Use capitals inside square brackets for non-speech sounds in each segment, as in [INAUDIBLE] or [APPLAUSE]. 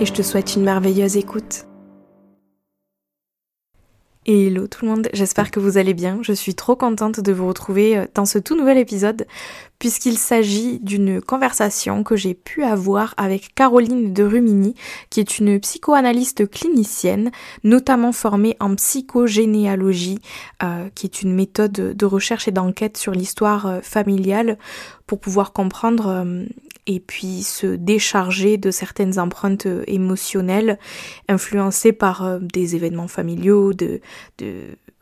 et je te souhaite une merveilleuse écoute. Hello tout le monde, j'espère que vous allez bien. Je suis trop contente de vous retrouver euh, dans ce tout nouvel épisode puisqu'il s'agit d'une conversation que j'ai pu avoir avec Caroline de Rumini, qui est une psychoanalyste clinicienne, notamment formée en psychogénéalogie, euh, qui est une méthode de recherche et d'enquête sur l'histoire euh, familiale pour pouvoir comprendre et puis se décharger de certaines empreintes émotionnelles influencées par des événements familiaux, de,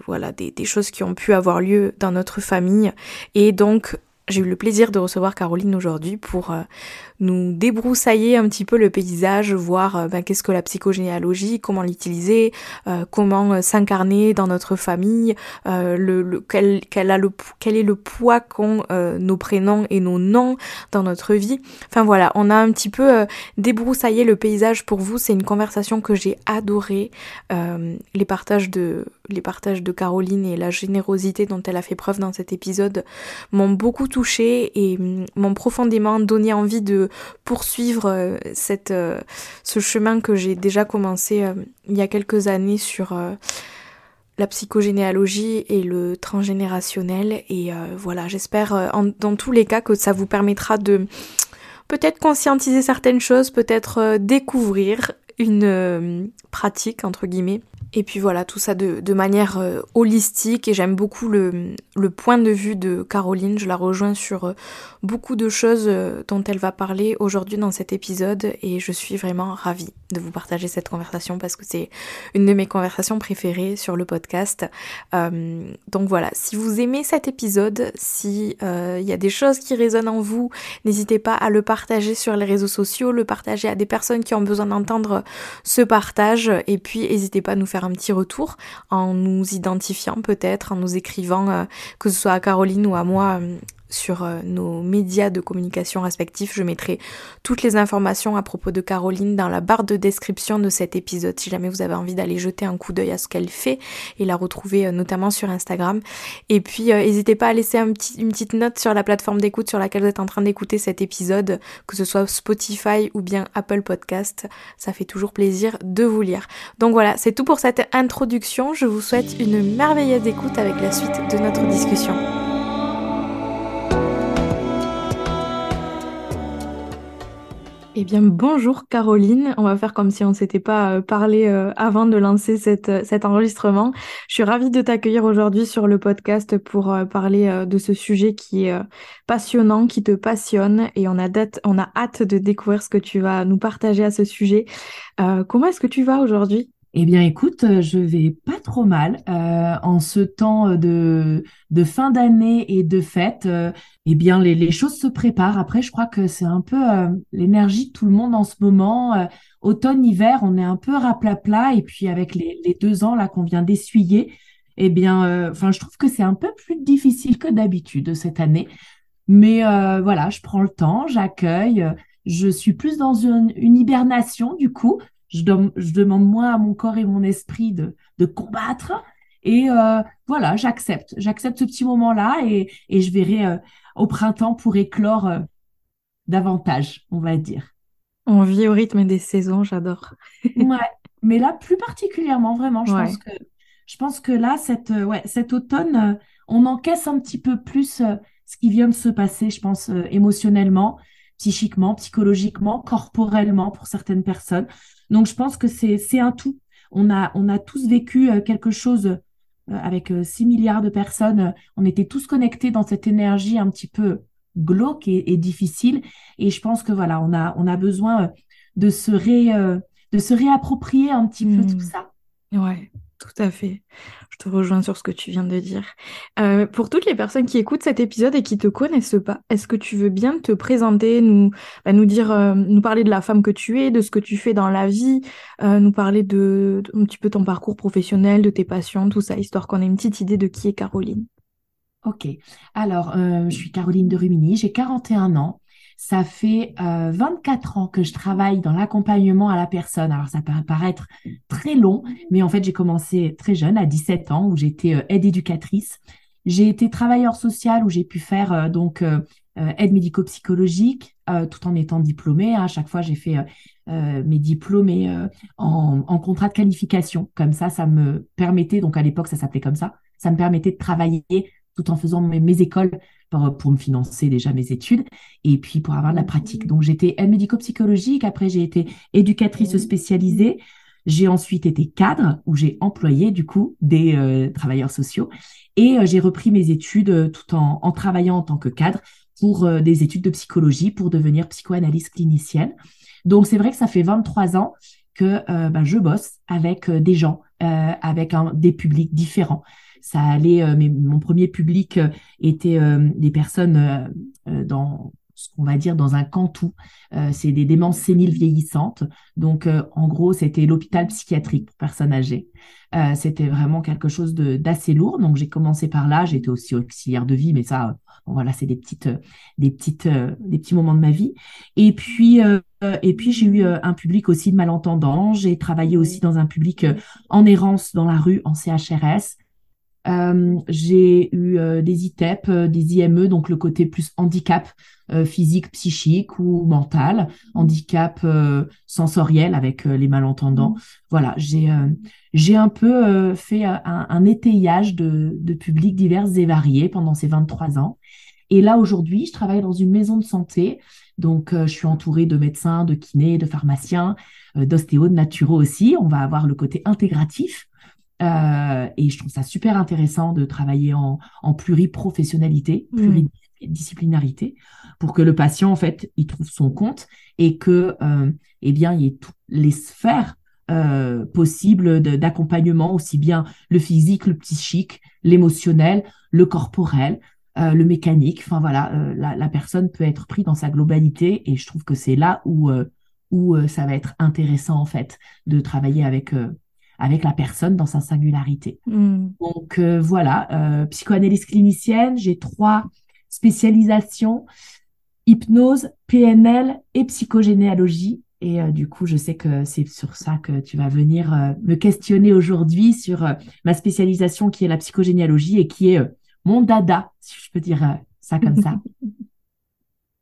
voilà, des, des, choses qui ont pu avoir lieu dans notre famille. Et donc, j'ai eu le plaisir de recevoir Caroline aujourd'hui pour euh, nous débroussailler un petit peu le paysage, voir euh, ben, qu'est-ce que la psychogénéalogie, comment l'utiliser, euh, comment s'incarner dans notre famille, le, quel, quel, le, quel est le poids qu'ont nos prénoms et nos noms dans notre vie. Enfin voilà, on a un petit peu débroussaillé le paysage pour vous. C'est une conversation que j'ai adorée. les partages de les partages de Caroline et la générosité dont elle a fait preuve dans cet épisode m'ont beaucoup touchée et mm, m'ont profondément donné envie de poursuivre euh, euh, ce chemin que j'ai déjà commencé euh, il y a quelques années sur la psychogénéalogie et le transgénérationnel. Et voilà, j'espère dans tous les cas que ça vous permettra de peut-être conscientiser certaines choses, peut-être découvrir une pratique, entre guillemets, et puis voilà, tout ça de, manière euh, holistique et j'aime beaucoup le, le, point de vue de Caroline. Je la rejoins sur euh, beaucoup de choses euh, dont elle va parler aujourd'hui dans cet épisode et je suis vraiment ravie de vous partager cette conversation parce que c'est une de mes conversations préférées sur le podcast. donc voilà, si vous aimez cet épisode, si il y a des choses qui résonnent en vous, n'hésitez pas à le partager sur les réseaux sociaux, le partager à des personnes qui ont besoin d'entendre ce partage et puis n'hésitez pas à nous faire petit retour en nous identifiant peut-être, en nous écrivant, euh, que ce soit à Caroline ou à moi, euh, sur euh, nos médias de communication respectifs. Je mettrai toutes les informations à propos de Caroline dans la barre de description de cet épisode si jamais vous avez envie d'aller jeter un coup d'œil à ce qu'elle fait et la retrouver euh, notamment sur Instagram. Et puis euh, n'hésitez pas à laisser une petite note sur la plateforme d'écoute sur laquelle vous êtes en train d'écouter cet épisode, que ce soit Spotify ou bien Apple Podcast. Ça fait toujours plaisir de vous lire. Donc voilà, c'est tout pour cette introduction. Je vous souhaite une merveilleuse écoute avec la suite de notre discussion. Eh bien, bonjour Caroline. On va faire comme si on ne s'était pas euh, parlé euh, avant de lancer euh, cet enregistrement. Je suis ravie de t'accueillir aujourd'hui sur le podcast pour parler de ce sujet qui est passionnant, qui te passionne et on a, date, on a hâte de découvrir ce que tu vas nous partager à ce sujet. comment est-ce que tu vas aujourd'hui? Eh bien, écoute, euh, je vais pas trop mal euh, en ce temps de, de fin d'année et de fête. Euh, eh bien, les, choses se préparent. Après, je crois que c'est un peu l'énergie de tout le monde en ce moment. automne, hiver, on est un peu raplapla. Et puis, avec les, deux ans là qu'on vient d'essuyer, eh bien, enfin, je trouve que c'est un peu plus difficile que d'habitude cette année. Mais voilà, je prends le temps, j'accueille. Je suis plus dans une hibernation du coup je, demande moins à mon corps et mon esprit de, de combattre. Et euh, voilà, j'accepte. J'accepte ce petit moment-là et, et, je verrai euh, au printemps pour éclore euh, davantage, on va dire. On vit au rythme des saisons, j'adore. [LAUGHS] ouais, mais là, plus particulièrement, vraiment, je pense que je pense que là, cette, ouais, cet automne, on encaisse un petit peu plus ce qui vient de se passer, je pense, émotionnellement, psychiquement, psychologiquement, corporellement pour certaines personnes. Donc, je pense que c'est un tout. On a, on a tous vécu euh, quelque chose euh, avec 6 euh, milliards de personnes. On était tous connectés dans cette énergie un petit peu glauque et, difficile. Et je pense que voilà, on a, on a besoin de se, ré, de se réapproprier un petit peu tout mmh. ça. Ouais. Tout à fait. Je te rejoins sur ce que tu viens de dire. Euh, pour toutes les personnes qui écoutent cet épisode et qui te connaissent pas, est-ce que tu veux bien te présenter, nous, bah, nous dire, euh, nous parler de la femme que tu es, de ce que tu fais dans la vie, euh, nous parler de, un petit peu ton parcours professionnel, de tes passions, tout ça, histoire qu'on ait une petite idée de qui est Caroline? Ok. Alors, je suis Caroline de Rumini, j'ai 41 ans. Ça fait euh, 24 ans que je travaille dans l'accompagnement à la personne. Alors ça peut paraître très long, mais en fait j'ai commencé très jeune, à 17 ans, où j'étais euh, aide éducatrice. J'ai été travailleur social où j'ai pu faire euh, donc euh, aide médico-psychologique tout en étant diplômée. À chaque fois, j'ai fait mes diplômes en, contrat de qualification. Comme ça, ça me permettait, donc à l'époque, ça s'appelait comme ça, ça me permettait de travailler tout en faisant mes, écoles pour, pour, me financer déjà mes études et puis pour avoir de la pratique. Donc j'étais aide médico-psychologique, après j'ai été éducatrice spécialisée, j'ai ensuite été cadre où j'ai employé du coup des euh, travailleurs sociaux. Et euh, j'ai repris mes études euh, tout en, en, travaillant en tant que cadre pour des études de psychologie pour devenir psychoanalyste clinicienne. Donc c'est vrai que ça fait 23 ans que ben, je bosse avec des gens, avec un, des publics différents ça allait, euh, mais mon premier public euh, était euh, des personnes dans ce qu'on va dire dans un cantou. c'est des démences séniles vieillissantes. Donc, en gros, c'était l'hôpital psychiatrique pour personnes âgées. c'était vraiment quelque chose d'assez lourd. Donc, j'ai commencé par là. J'étais aussi auxiliaire de vie, mais ça, voilà, c'est des petites, des petites, des petits moments de ma vie. Et puis, et puis j'ai eu un public aussi de malentendants. J'ai travaillé aussi dans un public en errance dans la rue en CHRS. Euh, j'ai eu euh, des ITEP, euh, des IME, donc le côté plus handicap physique, psychique ou mental, handicap sensoriel avec les malentendants. Voilà, j'ai j'ai un peu fait un, un étayage de, de publics divers et variés pendant ces 23 ans. Et là, aujourd'hui, je travaille dans une maison de santé. Donc, je suis entourée de médecins, de kinés, de pharmaciens, d'ostéos, de naturaux aussi. On va avoir le côté intégratif euh, et je trouve ça super intéressant de travailler en, en pluriprofessionnalité, mm. pluridisciplinarité, pour que le patient, en fait, il trouve son compte et que, euh, eh bien, il y ait toutes les sphères euh, possibles d'accompagnement, aussi bien le physique, le psychique, l'émotionnel, le corporel, euh, le mécanique. Enfin voilà, euh, la, la, personne peut être prise dans sa globalité et je trouve que c'est là où où ça va être intéressant en fait de travailler avec avec la personne dans sa singularité. Hmm. Donc euh, voilà, euh, psychoanalyse clinicienne, j'ai trois spécialisations, hypnose, PNL et psychogénéalogie. Et euh, du coup, je sais que c'est sur ça que tu vas venir me questionner aujourd'hui sur ma spécialisation qui est la psychogénéalogie et qui est mon dada, si je peux dire ça comme ça. [LAUGHS]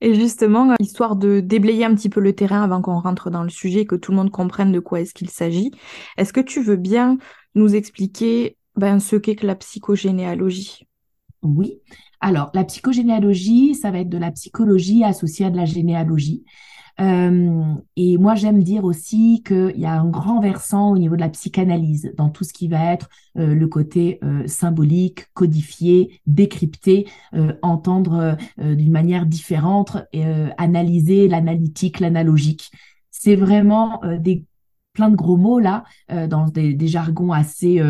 Et justement, histoire de déblayer un petit peu le terrain avant qu'on rentre dans le sujet, que tout le monde comprenne de quoi est-ce qu'il s'agit, est-ce que tu veux bien nous expliquer ben, ce qu'est que la psychogénéalogie? Oui. Alors, la psychogénéalogie, ça va être de la psychologie associée à de la généalogie. Euh, et moi, j'aime dire aussi qu'il y a un grand versant au niveau de la psychanalyse, dans tout ce qui va être euh, le côté euh, symbolique, codifié, décrypté, entendre d'une manière différente, analyser l'analytique, l'analogique. C'est vraiment des plein de gros mots là, dans des, des, jargons assez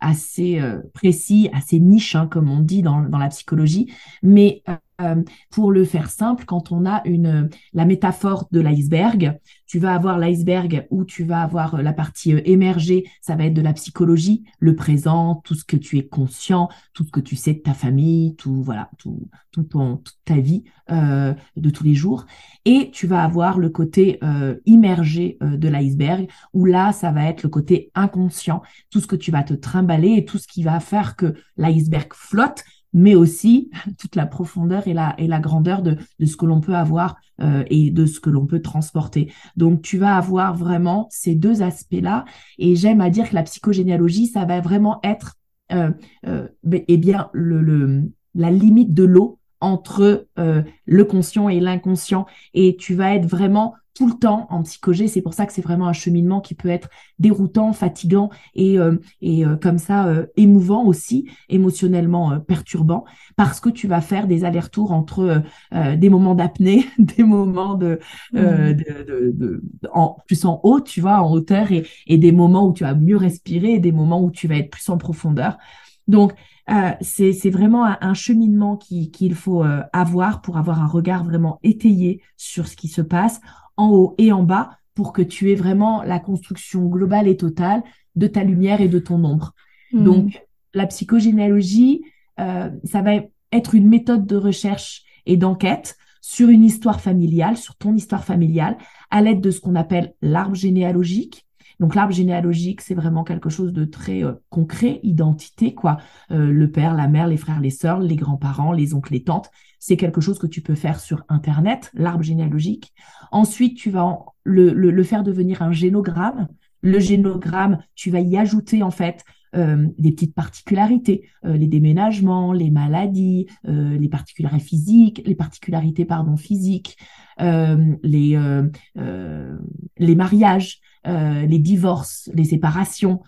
assez précis, assez niche, hein, comme on dit dans, dans la psychologie, mais euh, pour le faire simple, quand on a une la métaphore de l'iceberg, tu vas avoir l'iceberg où tu vas avoir la partie euh, émergée, ça va être de la psychologie, le présent, tout ce que tu es conscient, tout ce que tu sais de ta famille, tout voilà, tout, toute ta vie euh, de tous les jours. Et tu vas avoir le côté euh, immergé euh, de l'iceberg où là, ça va être le côté inconscient, tout ce que tu vas te trimballer et tout ce qui va faire que l'iceberg flotte mais aussi [LAUGHS] toute la profondeur et la, et la grandeur de, de ce que l'on peut avoir euh, et de ce que l'on peut transporter. Donc, tu vas avoir vraiment ces deux aspects-là. Et j'aime à dire que la psychogénéalogie, ça va vraiment être euh, euh, eh bien le, le, la limite de l'eau entre euh, le conscient et l'inconscient. Et tu vas être vraiment tout le temps en psychogé. C'est pour ça que c'est vraiment un cheminement qui peut être déroutant, fatigant et, euh, et euh, comme ça euh, émouvant aussi, émotionnellement perturbant, parce que tu vas faire des allers-retours entre des moments d'apnée, [LAUGHS] des moments de, mmh. de, de, en, plus en haut, tu vois, en hauteur, et, et des moments où tu vas mieux respirer, et des moments où tu vas être plus en profondeur. Donc, euh, c'est vraiment un, cheminement qu'il faut avoir pour avoir un regard vraiment étayé sur ce qui se passe en haut et en bas pour que tu aies vraiment la construction globale et totale de ta lumière et de ton ombre. Hmm. Donc, la psychogénéalogie, euh, ça va être une méthode de recherche et d'enquête sur une histoire familiale, sur ton histoire familiale, à l'aide de ce qu'on appelle l'arbre généalogique. Donc l'arbre généalogique, c'est vraiment quelque chose de très euh, concret, identité, quoi. Euh, le père, la mère, les frères, les sœurs, les grands-parents, les oncles, les tantes. C'est quelque chose que tu peux faire sur Internet, l'arbre généalogique. Ensuite, tu vas le, le, faire devenir un génogramme. Le génogramme, tu vas y ajouter en fait euh, des petites particularités, euh, les déménagements, les maladies, euh, les particularités physiques, les particularités pardon physiques, les les mariages, les divorces, les séparations,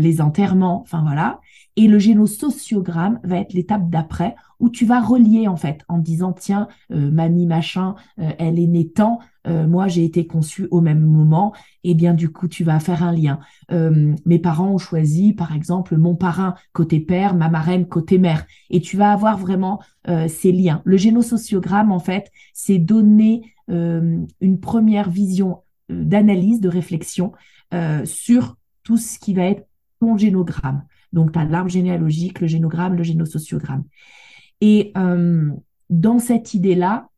les enterrements, enfin voilà. Et le génosociogramme va être l'étape d'après où tu vas relier en fait en disant tiens mamie machin elle est née tant euh, moi j'ai été conçue au même moment, et bien du coup tu vas faire un lien. Euh, mes parents ont choisi par exemple mon parrain côté père, ma marraine côté mère, et tu vas avoir vraiment euh, ces liens. Le génosociogramme en fait, c'est donner une première vision d'analyse, de réflexion sur tout ce qui va être ton génogramme. Donc tu as l'arbre généalogique, le génogramme, le génosociogramme. Et dans cette idée-là,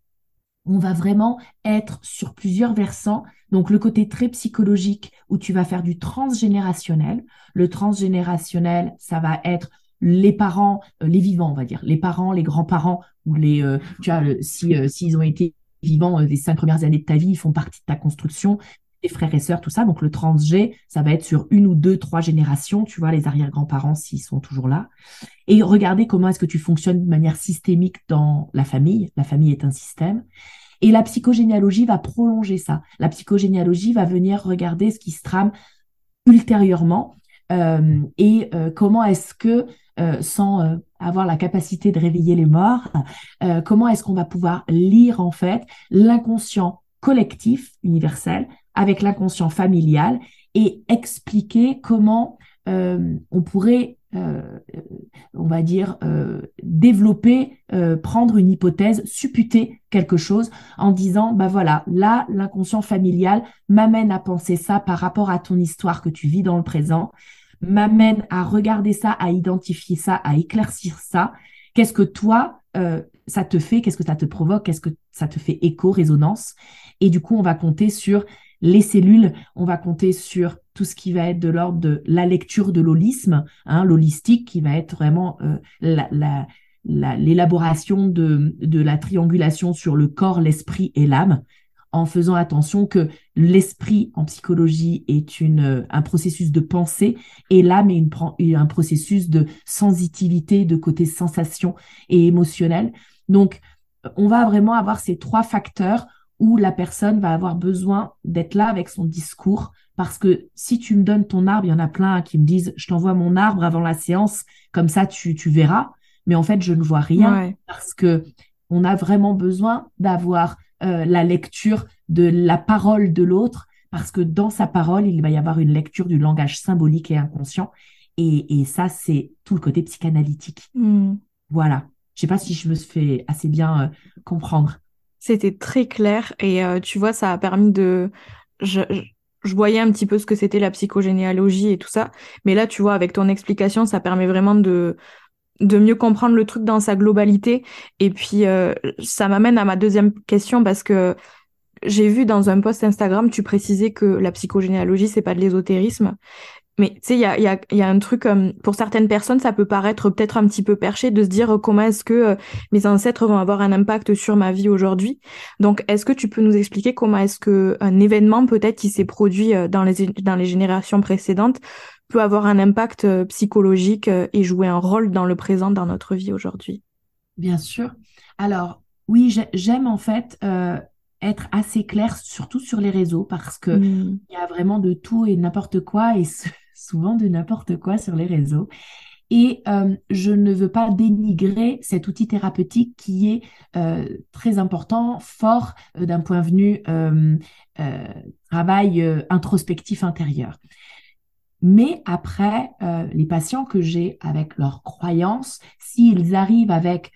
on va vraiment être sur plusieurs versants. Donc le côté très psychologique où tu vas faire du transgénérationnel. Le transgénérationnel, ça va être les parents, euh, les vivants, on va dire, les parents, les grands-parents ou les, euh, tu vois, si euh, s'ils ont été vivants les cinq premières années de ta vie, ils font partie de ta construction. Les frères et sœurs, tout ça. Donc le transgé, ça va être sur une ou deux, trois générations, tu vois, les arrière-grands-parents s'ils sont toujours là. Et regardez comment est-ce que tu fonctionnes de manière systémique dans la famille. La famille est un système. Et la psychogénéalogie va prolonger ça. La psychogénéalogie va venir regarder ce qui se trame ultérieurement euh, et euh, comment est-ce que, euh, sans avoir la capacité de réveiller les morts, comment est-ce qu'on va pouvoir lire en fait l'inconscient collectif universel avec l'inconscient familial et expliquer comment on pourrait euh, on va dire, euh, développer, euh, prendre une hypothèse, supputer quelque chose en disant, bah voilà, là, l'inconscient familial m'amène à penser ça par rapport à ton histoire que tu vis dans le présent, m'amène à regarder ça, à identifier ça, à éclaircir ça. Qu'est-ce que toi, ça te fait, qu'est-ce que ça te provoque, qu'est-ce que ça te fait écho, résonance? Et du coup, on va compter sur les cellules, on va compter sur tout ce qui va être de l'ordre de la lecture de l'holisme, hein, l'holistique qui va être vraiment euh, l'élaboration de, la triangulation sur le corps, l'esprit et l'âme, en faisant attention que l'esprit en psychologie est euh, un processus de pensée et l'âme est un processus de sensitivité, de côté sensation et émotionnel. Donc, on va vraiment avoir ces trois facteurs où la personne va avoir besoin d'être là avec son discours. Parce que si tu me donnes ton arbre, il y en a plein qui me disent, je t'envoie mon arbre avant la séance, comme ça tu, tu verras. Mais en fait, je ne vois rien parce que on a vraiment besoin d'avoir euh, la lecture de la parole de l'autre, parce que dans sa parole, il va y avoir une lecture du langage symbolique et inconscient. Et, et ça, c'est tout le côté psychanalytique. Hmm. Voilà. Je sais pas si je me fais assez bien euh, comprendre. C'était très clair et euh, tu vois, ça a permis de... Je, voyais un petit peu ce que c'était la psychogénéalogie et tout ça, mais là, tu vois, avec ton explication, ça permet vraiment de de mieux comprendre le truc dans sa globalité. Et puis, euh, ça m'amène à ma deuxième question parce que j'ai vu dans un post Instagram, tu précisais que la psychogénéalogie, c'est pas de l'ésotérisme. Mais tu sais, il y a, y, a, y a, un truc, euh, pour certaines personnes, ça peut paraître peut-être un petit peu perché de se dire euh, comment est-ce que euh, mes ancêtres vont avoir un impact sur ma vie aujourd'hui. Donc, est-ce que tu peux nous expliquer comment est-ce que un événement peut-être qui s'est produit dans les, dans les générations précédentes peut avoir un impact psychologique et jouer un rôle dans le présent, dans notre vie aujourd'hui? Bien sûr. Alors, oui, j'aime en fait être assez clair, surtout sur les réseaux, parce que Mm. il y a vraiment de tout et n'importe quoi, et souvent de n'importe quoi sur les réseaux. Et euh, je ne veux pas dénigrer cet outil thérapeutique qui est euh, très important, fort euh, d'un point de vue travail introspectif intérieur. Mais après, les patients que j'ai avec leurs croyances, s'ils arrivent avec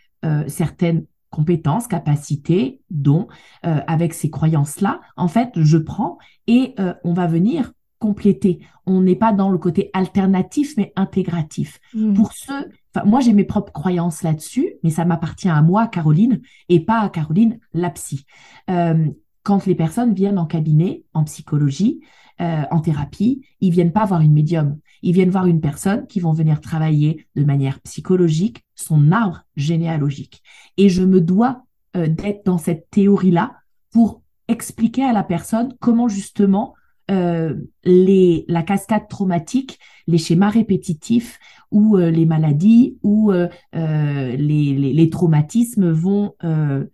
certaines compétences, capacités, dons, avec ces croyances-là, en fait, je prends et on va venir compléter. On n'est pas dans le côté alternatif, mais intégratif. Mm. Pour ceux, moi j'ai mes propres croyances là-dessus, mais ça m'appartient à moi, Caroline, et pas à Caroline, la psy. Euh, quand les personnes viennent en cabinet, en psychologie, euh, en thérapie, ils viennent pas voir une médium. Ils viennent voir une personne qui vont venir travailler de manière psychologique son arbre généalogique. Et je me dois euh, d'être dans cette théorie-là pour expliquer à la personne comment justement euh, les, la cascade traumatique, les schémas répétitifs ou euh, les maladies ou euh, les, les, les, traumatismes vont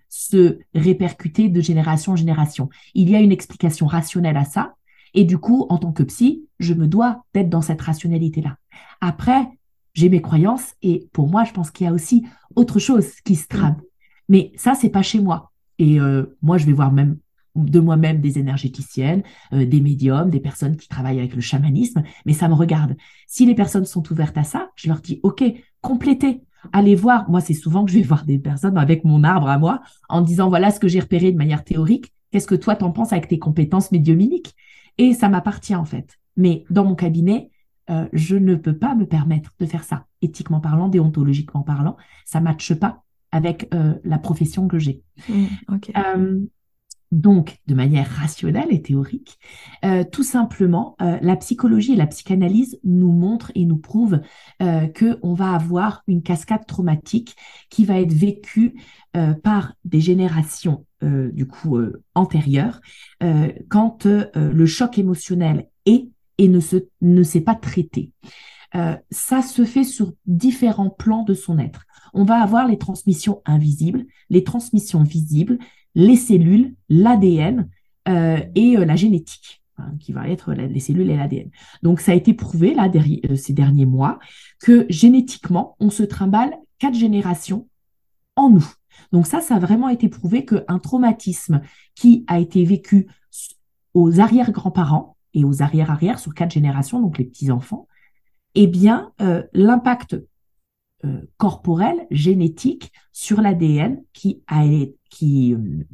se répercuter de génération en génération. Il y a une explication rationnelle à ça. Et du coup, en tant que psy, je me dois d'être dans cette rationalité-là. Après, j'ai mes croyances et pour moi, je pense qu'il y a aussi autre chose qui se trame. Mais ça, c'est pas chez moi. Et moi, je vais voir même de moi-même des énergéticiennes, euh, des médiums, des personnes qui travaillent avec le chamanisme, mais ça me regarde. Si les personnes sont ouvertes à ça, je leur dis, OK, complétez, allez voir. Moi, c'est souvent que je vais voir des personnes avec mon arbre à moi en disant, voilà ce que j'ai repéré de manière théorique, qu'est-ce que toi t'en penses avec tes compétences médiuminiques Et ça m'appartient en fait. Mais dans mon cabinet, euh, je ne peux pas me permettre de faire ça. Éthiquement parlant, déontologiquement parlant, ça ne matche pas avec euh, la profession que j'ai. Mm, okay. euh, donc, de manière rationnelle et théorique, euh, tout simplement, euh, la psychologie et la psychanalyse nous montrent et nous prouvent euh, que on va avoir une cascade traumatique qui va être vécue euh, par des générations du coup antérieures quand le choc émotionnel est et ne se ne s'est pas traité. ça se fait sur différents plans de son être. On va avoir les transmissions invisibles, les transmissions visibles, les cellules, l'ADN euh, et euh, la génétique, hein, qui va être les cellules et l'ADN. Donc, ça a été prouvé là, euh, ces derniers mois que génétiquement, on se trimballe quatre générations en nous. Donc ça, ça a vraiment été prouvé qu'un traumatisme qui a été vécu aux arrière-grands-parents et aux arrière-arrière sur quatre générations, donc les petits-enfants, eh bien, l'impact euh, corporel, génétique sur l'ADN qui a qui euh,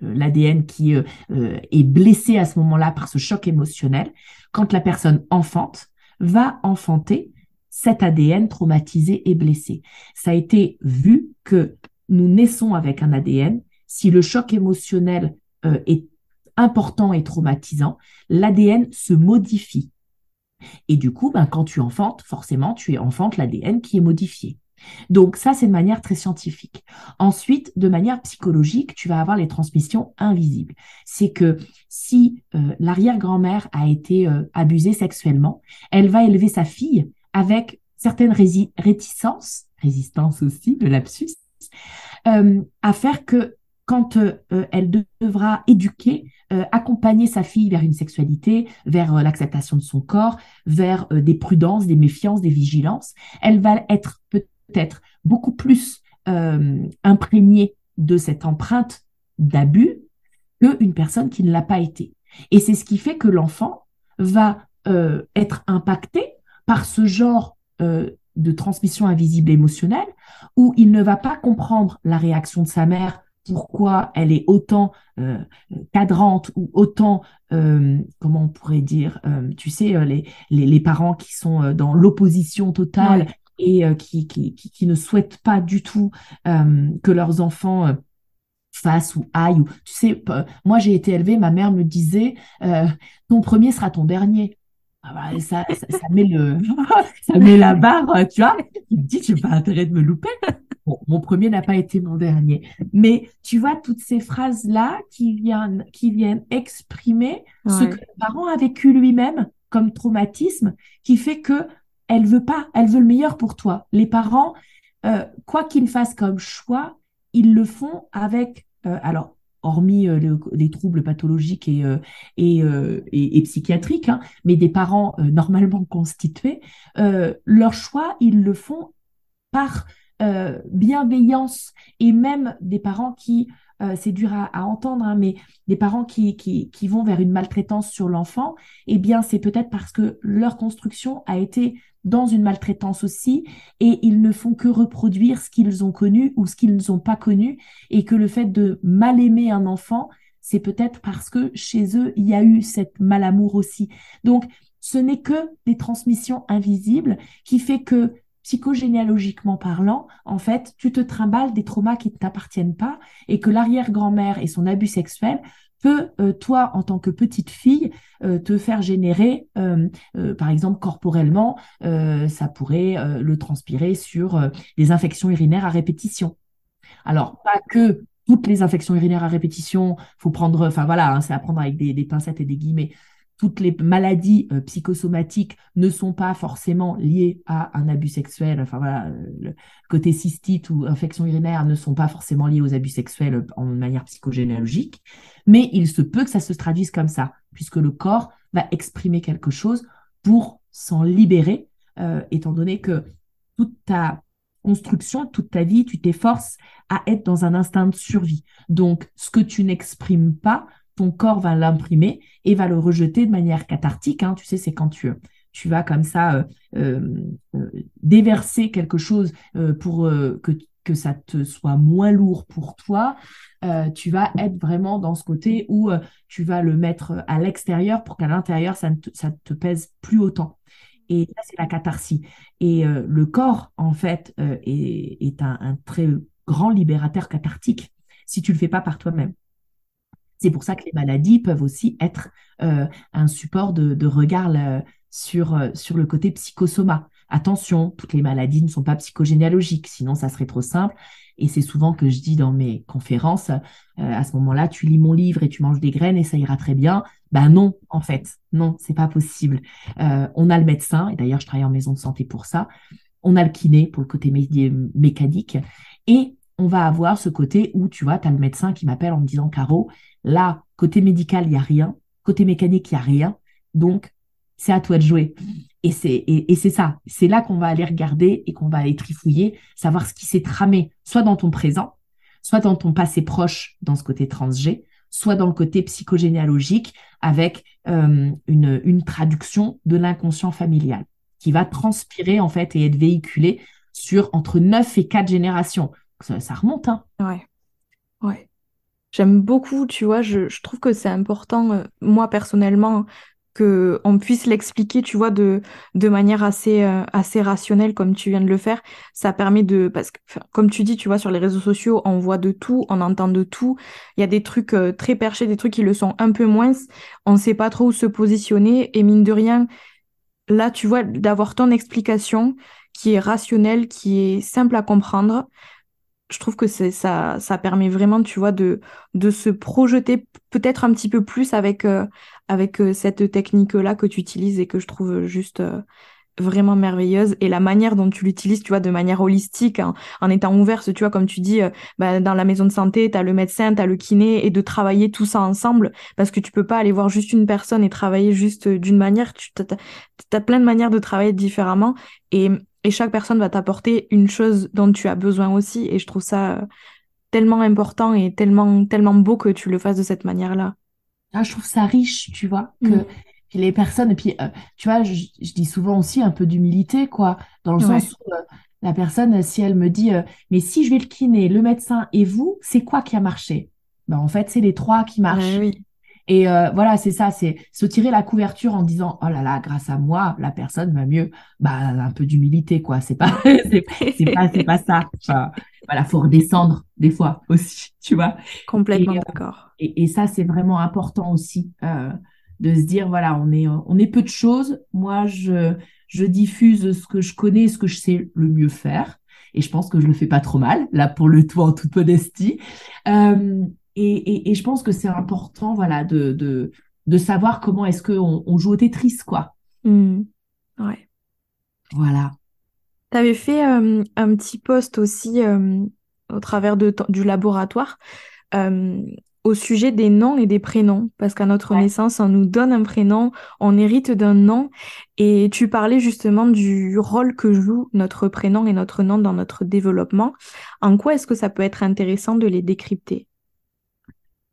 l'ADN qui euh, est blessé à ce moment-là par ce choc émotionnel, quand la personne enfante, va enfanter cet ADN traumatisé et blessé. Ça a été vu que nous naissons avec un ADN. Si le choc émotionnel euh, est important et traumatisant, l'ADN se modifie. Et du coup, ben, quand tu enfantes, forcément, tu enfantes l'ADN qui est modifié. Donc ça, c'est de manière très scientifique. Ensuite, de manière psychologique, tu vas avoir les transmissions invisibles. C'est que si euh, l'arrière-grand-mère a été euh, abusée sexuellement, elle va élever sa fille avec certaines réticences, résistance aussi de lapsus, euh, à faire que quand euh, elle de devra éduquer, euh, accompagner sa fille vers une sexualité, vers euh, l'acceptation de son corps, vers des prudences, des méfiances, des vigilances, elle va être peut-être beaucoup plus imprégnée de cette empreinte d'abus qu'une personne qui ne l'a pas été. Et c'est ce qui fait que l'enfant va être impacté par ce genre de transmission invisible émotionnelle où il ne va pas comprendre la réaction de sa mère, pourquoi elle est autant euh, cadrante ou autant, euh, comment on pourrait dire, euh, tu sais, les, les, les, parents qui sont dans l'opposition totale ouais. et qui, qui, qui, qui, ne souhaitent pas du tout que leurs enfants fassent ou aillent. Ou, tu sais, moi j'ai été élevée, ma mère me disait, ton premier sera ton dernier. Ah bah, ça, ça, ça, met le, [LAUGHS] ça met la barre, tu vois. Tu te dis, j'ai pas intérêt de me louper. Bon, mon premier n'a pas été mon dernier. Mais tu vois, toutes ces phrases-là qui viennent, qui viennent exprimer ouais. ce que le parent a vécu lui-même comme traumatisme, qui fait que elle veut pas, elle veut le meilleur pour toi. Les parents, euh, quoi qu'ils fassent comme choix, ils le font avec, euh, alors, hormis les troubles pathologiques et, et, et, psychiatriques, hein, mais des parents normalement constitués, leur choix, ils le font par bienveillance et même des parents qui euh, c'est dur à, entendre, hein, mais des parents qui, qui, qui, vont vers une maltraitance sur l'enfant, eh bien, c'est peut-être parce que leur construction a été dans une maltraitance aussi, et ils ne font que reproduire ce qu'ils ont connu ou ce qu'ils n'ont pas connu, et que le fait de mal aimer un enfant, c'est peut-être parce que chez eux, il y a eu cette malamour aussi. Donc, ce n'est que des transmissions invisibles qui fait que psychogénéalogiquement parlant, en fait, tu te trimbales des traumas qui ne t'appartiennent pas et que l'arrière-grand-mère et son abus sexuel peut, euh, toi, en tant que petite fille, euh, te faire générer, euh, par exemple, corporellement, ça pourrait le transpirer sur des infections urinaires à répétition. Alors, pas que toutes les infections urinaires à répétition, faut prendre, enfin voilà, hein, c'est à prendre avec des, des pincettes et des guillemets toutes les maladies euh, psychosomatiques ne sont pas forcément liées à un abus sexuel. Enfin voilà, le côté cystite ou infection urinaire ne sont pas forcément liés aux abus sexuels euh, en manière psychogénéalogique. Mais il se peut que ça se traduise comme ça, puisque le corps va exprimer quelque chose pour s'en libérer, euh, étant donné que toute ta construction, toute ta vie, tu t'efforces à être dans un instinct de survie. Donc, ce que tu n'exprimes pas, ton corps va l'imprimer et va le rejeter de manière cathartique. Hein. Tu sais, c'est quand tu, vas comme ça euh, euh, euh, déverser quelque chose pour que, ça te soit moins lourd pour toi. tu vas être vraiment dans ce côté où tu vas le mettre à l'extérieur pour qu'à l'intérieur, ça ne te, pèse plus autant. Et ça, c'est la catharsis. Et le corps, en fait, est, un, un, très grand libérateur cathartique si tu le fais pas par toi-même. C'est pour ça que les maladies peuvent aussi être euh, un support de, regard sur, euh, sur le côté psychosoma. Attention, toutes les maladies ne sont pas psychogénéalogiques, sinon ça serait trop simple. Et c'est souvent que je dis dans mes conférences, euh, à ce moment-là, tu lis mon livre et tu manges des graines et ça ira très bien. Ben non, en fait, non, c'est pas possible. on a le médecin, et d'ailleurs je travaille en maison de santé pour ça. On a le kiné pour le côté mécanique. Et on va avoir ce côté où, tu vois, tu as le médecin qui m'appelle en me disant, Caro, Là, côté médical, il n'y a rien. Côté mécanique, il n'y a rien. Donc, c'est à toi de jouer. Et c'est et, c'est ça. C'est là qu'on va aller regarder et qu'on va aller trifouiller, savoir ce qui s'est tramé, soit dans ton présent, soit dans ton passé proche, dans ce côté transgé, soit dans le côté psychogénéalogique, avec euh, une, une traduction de l'inconscient familial, qui va transpirer en fait et être véhiculé sur entre 9 et 4 générations. Ça, remonte, hein. Ouais. Ouais. J'aime beaucoup, tu vois, je, je trouve que c'est important, euh, moi personnellement, que on puisse l'expliquer, tu vois, de, de manière assez, euh, assez rationnelle, comme tu viens de le faire. Ça permet de, parce que, comme tu dis, tu vois, sur les réseaux sociaux, on voit de tout, on entend de tout. Il y a des trucs euh, très perchés, des trucs qui le sont un peu moins. On ne sait pas trop où se positionner. Et mine de rien, là, tu vois, d'avoir ton explication qui est rationnelle, qui est simple à comprendre, je trouve que c'est ça ça permet vraiment tu vois de de se projeter peut-être un petit peu plus avec euh, avec euh, cette technique là que tu utilises et que je trouve juste euh, vraiment merveilleuse. Et la manière dont tu l'utilises tu vois de manière holistique hein, en étant ouverte tu vois comme tu dis bah, dans la maison de santé tu as le médecin tu as le kiné et de travailler tout ça ensemble parce que tu peux pas aller voir juste une personne et travailler juste d'une manière tu as, plein de manières de travailler différemment. Et et chaque personne va t'apporter une chose dont tu as besoin aussi. Et je trouve ça euh, tellement important et tellement, tellement beau que tu le fasses de cette manière-là. Ah, je trouve ça riche, tu vois, que mm. les personnes, et puis, euh, tu vois, je, dis souvent aussi un peu d'humilité, quoi, dans le sens où euh, la personne, si elle me dit, mais si je vais le kiné, le médecin et vous, c'est quoi qui a marché? Ben, En fait, c'est les trois qui marchent. oui. Et euh, voilà, c'est ça, c'est se tirer la couverture en disant oh là là, grâce à moi, la personne va mieux. Bah un peu d'humilité quoi. C'est pas, [LAUGHS] c'est pas, c'est pas ça. Enfin, voilà, faut redescendre des fois aussi, [LAUGHS] tu vois. Complètement euh, d'accord. Et, et, ça, c'est vraiment important aussi euh, de se dire voilà, on est, on est peu de choses. Moi, je, je diffuse ce que je connais, ce que je sais le mieux faire. Et je pense que je le fais pas trop mal, là pour le tout en toute modestie. Euh, et, je pense que c'est important, voilà, de, de, de savoir comment est-ce qu'on on joue au Tetris, quoi. Mmh. Ouais. Voilà. Tu avais fait euh, un petit post aussi euh, au travers de, du laboratoire. Euh, au sujet des noms et des prénoms, parce qu'à notre naissance, on nous donne un prénom, on hérite d'un nom, et tu parlais justement du rôle que joue notre prénom et notre nom dans notre développement. En quoi est-ce que ça peut être intéressant de les décrypter?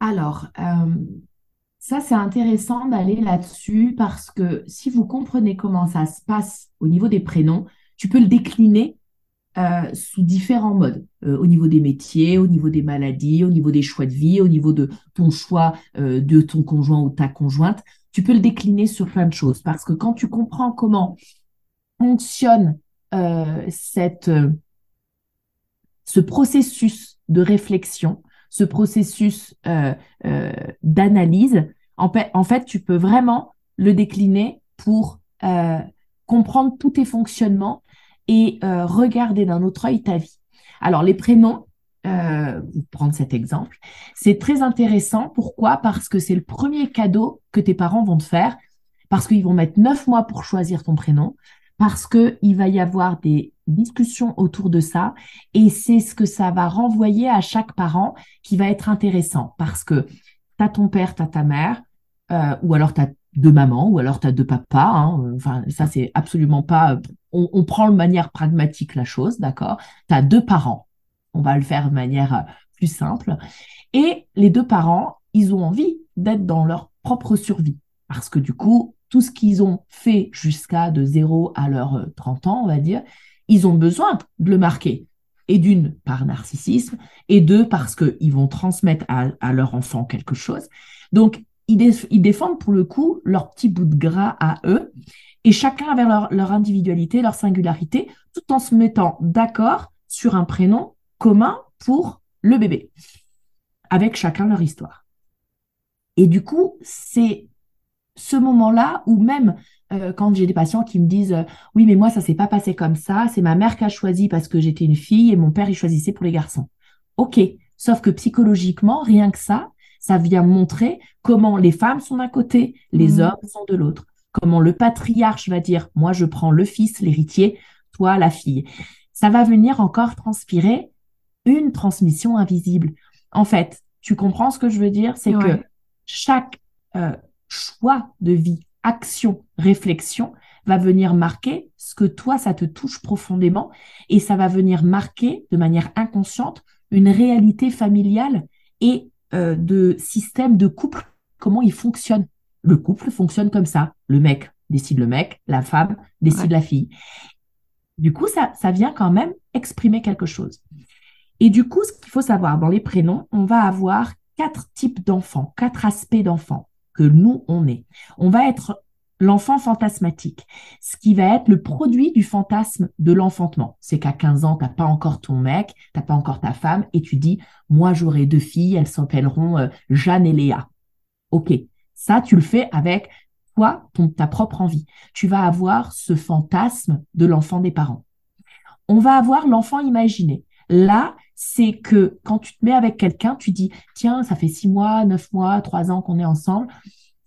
Alors, euh, ça c'est intéressant d'aller là-dessus parce que si vous comprenez comment ça se passe au niveau des prénoms, tu peux le décliner euh, sous différents modes, euh, au niveau des métiers, au niveau des maladies, au niveau des choix de vie, au niveau de ton choix de ton conjoint ou ta conjointe. Tu peux le décliner sur plein de choses parce que quand tu comprends comment fonctionne ce processus de réflexion, ce processus d'analyse, en, fait, tu peux vraiment le décliner pour comprendre tous tes fonctionnements et euh, regarder d'un autre œil ta vie. Alors, les prénoms, euh, prendre cet exemple, c'est très intéressant. Pourquoi? Parce que c'est le premier cadeau que tes parents vont te faire, parce qu'ils vont mettre neuf mois pour choisir ton prénom, parce qu'il va y avoir des discussions autour de ça, et c'est ce que ça va renvoyer à chaque parent qui va être intéressant, parce que tu as ton père, tu as ta mère, euh, ou alors tu as deux mamans, ou alors tu as deux papas. Hein. Enfin, ça, c'est absolument pas. On, on, prend de manière pragmatique la chose, d'accord Tu as deux parents. On va le faire de manière euh, plus simple. Et les deux parents, ils ont envie d'être dans leur propre survie. Parce que du coup, tout ce qu'ils ont fait jusqu'à de 0 à leurs 30 euh, ans, on va dire, ils ont besoin de le marquer. Et d'une, par narcissisme, et deux, parce qu'ils vont transmettre à, leur enfant quelque chose. Donc, ils, défendent pour le coup leur petit bout de gras à eux, et chacun avec leur, individualité, leur singularité, tout en se mettant d'accord sur un prénom commun pour le bébé, avec chacun leur histoire. Et du coup, c'est ce moment-là où même euh, quand j'ai des patients qui me disent euh, oui mais moi ça s'est pas passé comme ça, c'est ma mère qui a choisi parce que j'étais une fille et mon père il choisissait pour les garçons. Ok, sauf que psychologiquement rien que ça, ça vient montrer comment les femmes sont d'un côté, les mmh. hommes sont de l'autre. Comment le patriarche va dire, moi je prends le fils, l'héritier, toi la fille. Ça va venir encore transpirer une transmission invisible. En fait, tu comprends ce que je veux dire? C'est que chaque euh, choix de vie, action, réflexion va venir marquer ce que toi, ça te touche profondément et ça va venir marquer de manière inconsciente une réalité familiale et euh, de système de couple, comment il fonctionne? Le couple fonctionne comme ça. Le mec décide le mec, la femme décide la fille. Du coup, ça, ça vient quand même exprimer quelque chose. Et du coup, ce qu'il faut savoir, dans les prénoms, on va avoir quatre types d'enfants, quatre aspects d'enfants que nous, on est. On va être l'enfant fantasmatique, ce qui va être le produit du fantasme de l'enfantement. C'est qu'à 15 ans, tu n'as pas encore ton mec, tu n'as pas encore ta femme, et tu dis, moi j'aurai deux filles, elles s'appelleront euh, Jeanne et Léa. Ok, ça tu le fais avec toi, ton, ta propre envie. Tu vas avoir ce fantasme de l'enfant des parents. On va avoir l'enfant imaginé. Là, c'est que quand tu te mets avec quelqu'un, tu dis, tiens, ça fait six mois, neuf mois, trois ans qu'on est ensemble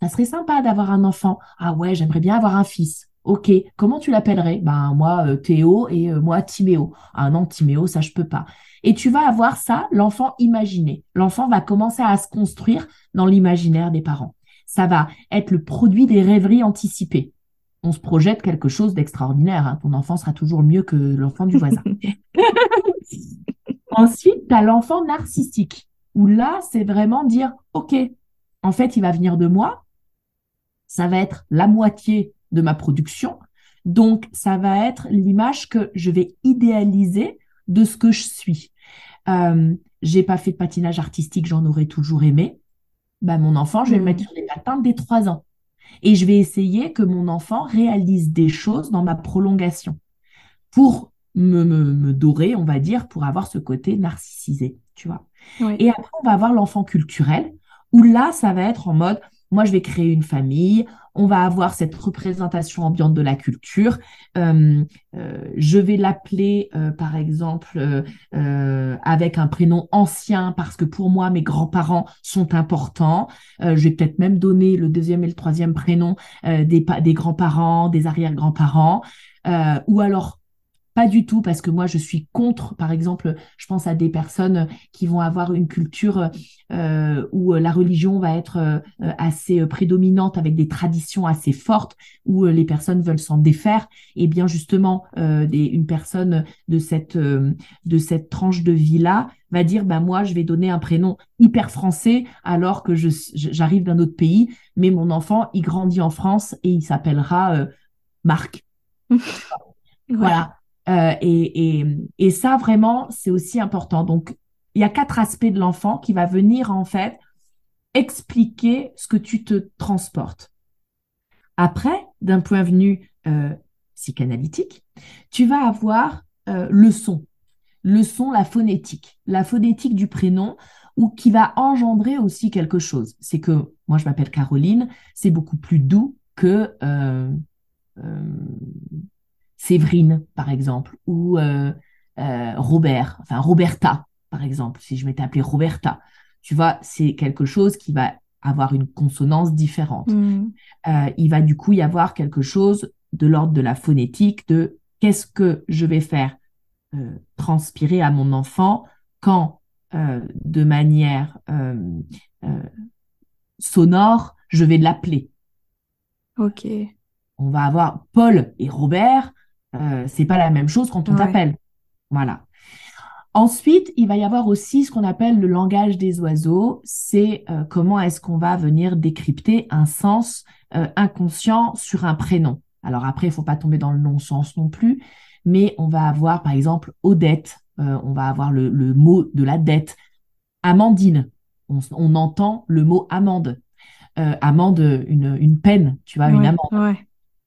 ça serait sympa d'avoir un enfant. Ah ouais, j'aimerais bien avoir un fils. Ok, comment tu l'appellerais? Ben moi euh, Théo et euh, moi Timéo. Ah non, Timéo, ça je peux pas. Et tu vas avoir ça, l'enfant imaginé. L'enfant va commencer à se construire dans l'imaginaire des parents. Ça va être le produit des rêveries anticipées. On se projette quelque chose d'extraordinaire. Hein. Ton enfant sera toujours mieux que l'enfant du voisin. [LAUGHS] Ensuite, tu as l'enfant narcissique, où là, c'est vraiment dire, OK, en fait, il va venir de moi, ça va être la moitié de ma production. Donc, ça va être l'image que je vais idéaliser de ce que je suis. Euh, j'ai pas fait de patinage artistique, j'en aurais toujours aimé. Ben, mon enfant, je vais le mettre sur les patins dès trois ans. Et je vais essayer que mon enfant réalise des choses dans ma prolongation pour me, me, dorer, on va dire, pour avoir ce côté narcissisé, tu vois. Et après, on va avoir l'enfant culturel, où là, ça va être en mode, moi, je vais créer une famille. On va avoir cette représentation ambiante de la culture. Euh, euh, je vais l'appeler, euh, par exemple, avec un prénom ancien parce que pour moi, mes grands-parents sont importants. je vais peut-être même donner le deuxième et le troisième prénom des, des grands-parents, des arrière-grands-parents. ou alors, pas du tout, parce que moi, je suis contre, par exemple, je pense à des personnes qui vont avoir une culture euh, où la religion va être euh, assez prédominante, avec des traditions assez fortes, où les personnes veulent s'en défaire. Et bien justement, des, une personne de cette, de cette tranche de vie-là va dire, bah, moi, je vais donner un prénom hyper français alors que je, j'arrive d'un autre pays, mais mon enfant, il grandit en France et il s'appellera Marc. [LAUGHS] Voilà. Euh, et, et, et, ça, vraiment, c'est aussi important. Donc, il y a quatre aspects de l'enfant qui va venir, en fait, expliquer ce que tu te transportes. Après, d'un point de vue euh, psychanalytique, tu vas avoir euh, le son. Le son, la phonétique. La phonétique du prénom ou qui va engendrer aussi quelque chose. C'est que, moi, je m'appelle Caroline, c'est beaucoup plus doux que Séverine, par exemple, ou euh, euh, Robert, enfin Roberta, par exemple, si je m'étais appelée Roberta. Tu vois, c'est quelque chose qui va avoir une consonance différente. Mm. Euh, il va du coup y avoir quelque chose de l'ordre de la phonétique, de qu'est-ce que je vais faire transpirer à mon enfant quand, de manière sonore, je vais l'appeler. Ok. On va avoir Paul et Robert euh, c'est pas la même chose quand on t'appelle. Voilà. Ensuite, il va y avoir aussi ce qu'on appelle le langage des oiseaux. C'est euh, comment est-ce qu'on va venir décrypter un sens euh, inconscient sur un prénom. Alors après, il faut pas tomber dans le non-sens non plus, mais on va avoir par exemple Odette, on va avoir le, mot de la dette. Amandine, on, entend le mot amende. amende, une, une peine, tu vois, une amende.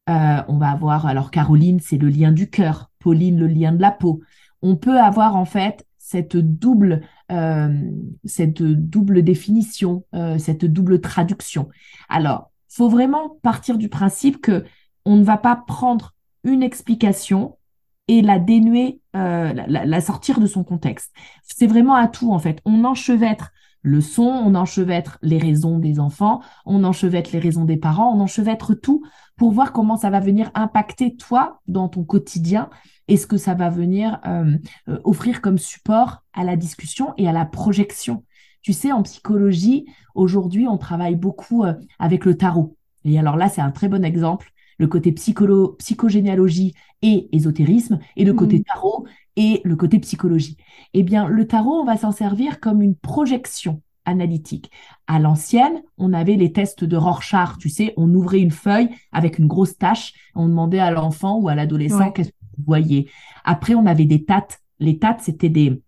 Euh, on va avoir, alors Caroline, c'est le lien du cœur, Pauline, le lien de la peau. On peut avoir en fait cette double, euh, cette double définition, euh, cette double traduction. Alors, faut vraiment partir du principe que on ne va pas prendre une explication et la dénuer, la, la, sortir de son contexte. C'est vraiment à tout en fait. On enchevêtre le son, on enchevêtre les raisons des enfants, on enchevêtre les raisons des parents, on enchevêtre tout pour voir comment ça va venir impacter toi dans ton quotidien et ce que ça va venir euh, euh, offrir comme support à la discussion et à la projection. Tu sais, en psychologie, aujourd'hui, on travaille beaucoup euh, avec le tarot. Et alors là, c'est un très bon exemple, le côté psycholo psychogénéalogie et ésotérisme, et le côté mmh. tarot et le côté psychologie. Eh bien, le tarot, on va s'en servir comme une projection analytique. À l'ancienne, on avait les tests de Rorschach, tu sais, on ouvrait une feuille avec une grosse tache, on demandait à l'enfant ou à l'adolescent qu'est-ce que vous voyez. Après, on avait des tates. Les tates, c'était des,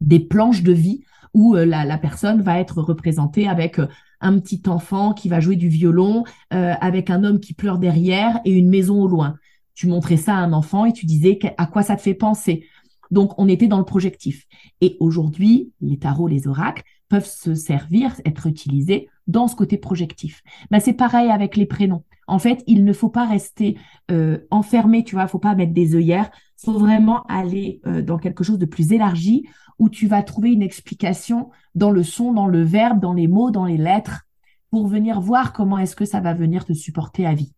des planches de vie où euh, la, personne va être représentée avec euh, un petit enfant qui va jouer du violon, euh, avec un homme qui pleure derrière et une maison au loin. Tu montrais ça à un enfant et tu disais à quoi ça te fait penser. Donc, on était dans le projectif. Et aujourd'hui, les tarots, les oracles peuvent se servir, être utilisés dans ce côté projectif. Ben, c'est pareil avec les prénoms. En fait, il ne faut pas rester euh, enfermé, tu vois, il faut pas mettre des œillères, il faut vraiment aller euh, dans quelque chose de plus élargi où tu vas trouver une explication dans le son, dans le verbe, dans les mots, dans les lettres, pour venir voir comment est-ce que ça va venir te supporter à vie.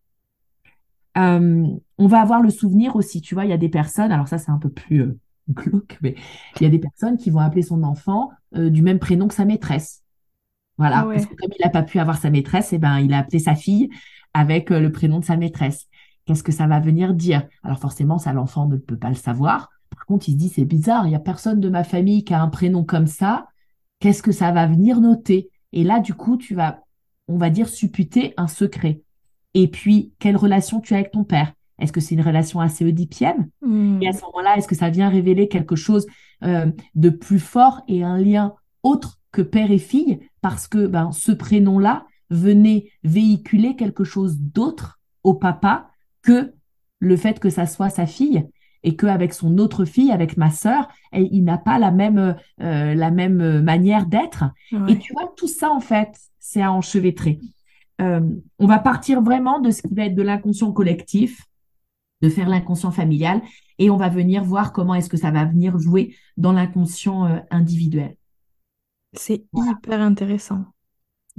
Euh, on va avoir le souvenir aussi, tu vois, il y a des personnes, alors ça c'est un peu plus glauque, mais il y a des personnes qui vont appeler son enfant euh, du même prénom que sa maîtresse. Voilà, ah parce que comme il n'a pas pu avoir sa maîtresse, eh ben, il a appelé sa fille avec euh, le prénom de sa maîtresse. Qu'est-ce que ça va venir dire? Alors forcément, ça, l'enfant ne peut pas le savoir. Par contre, il se dit, c'est bizarre, il n'y a personne de ma famille qui a un prénom comme ça. Qu'est-ce que ça va venir noter? Et là, du coup, tu vas, on va dire, supputer un secret. Et puis, quelle relation tu as avec ton père? Est-ce que c'est une relation assez oedipienne? Hmm. Et à ce moment-là, est-ce que ça vient révéler quelque chose euh, de plus fort et un lien autre que père et fille? Parce que ben, ce prénom-là venait véhiculer quelque chose d'autre au papa que le fait que ça soit sa fille et qu'avec son autre fille, avec ma sœur, il n'a pas la même, euh, la même manière d'être. Et tu vois, tout ça, en fait, c'est à enchevêtrer. Euh, on va partir vraiment de ce qui va être de l'inconscient collectif, de faire l'inconscient familial et on va venir voir comment est-ce que ça va venir jouer dans l'inconscient euh, individuel. C'est hyper intéressant.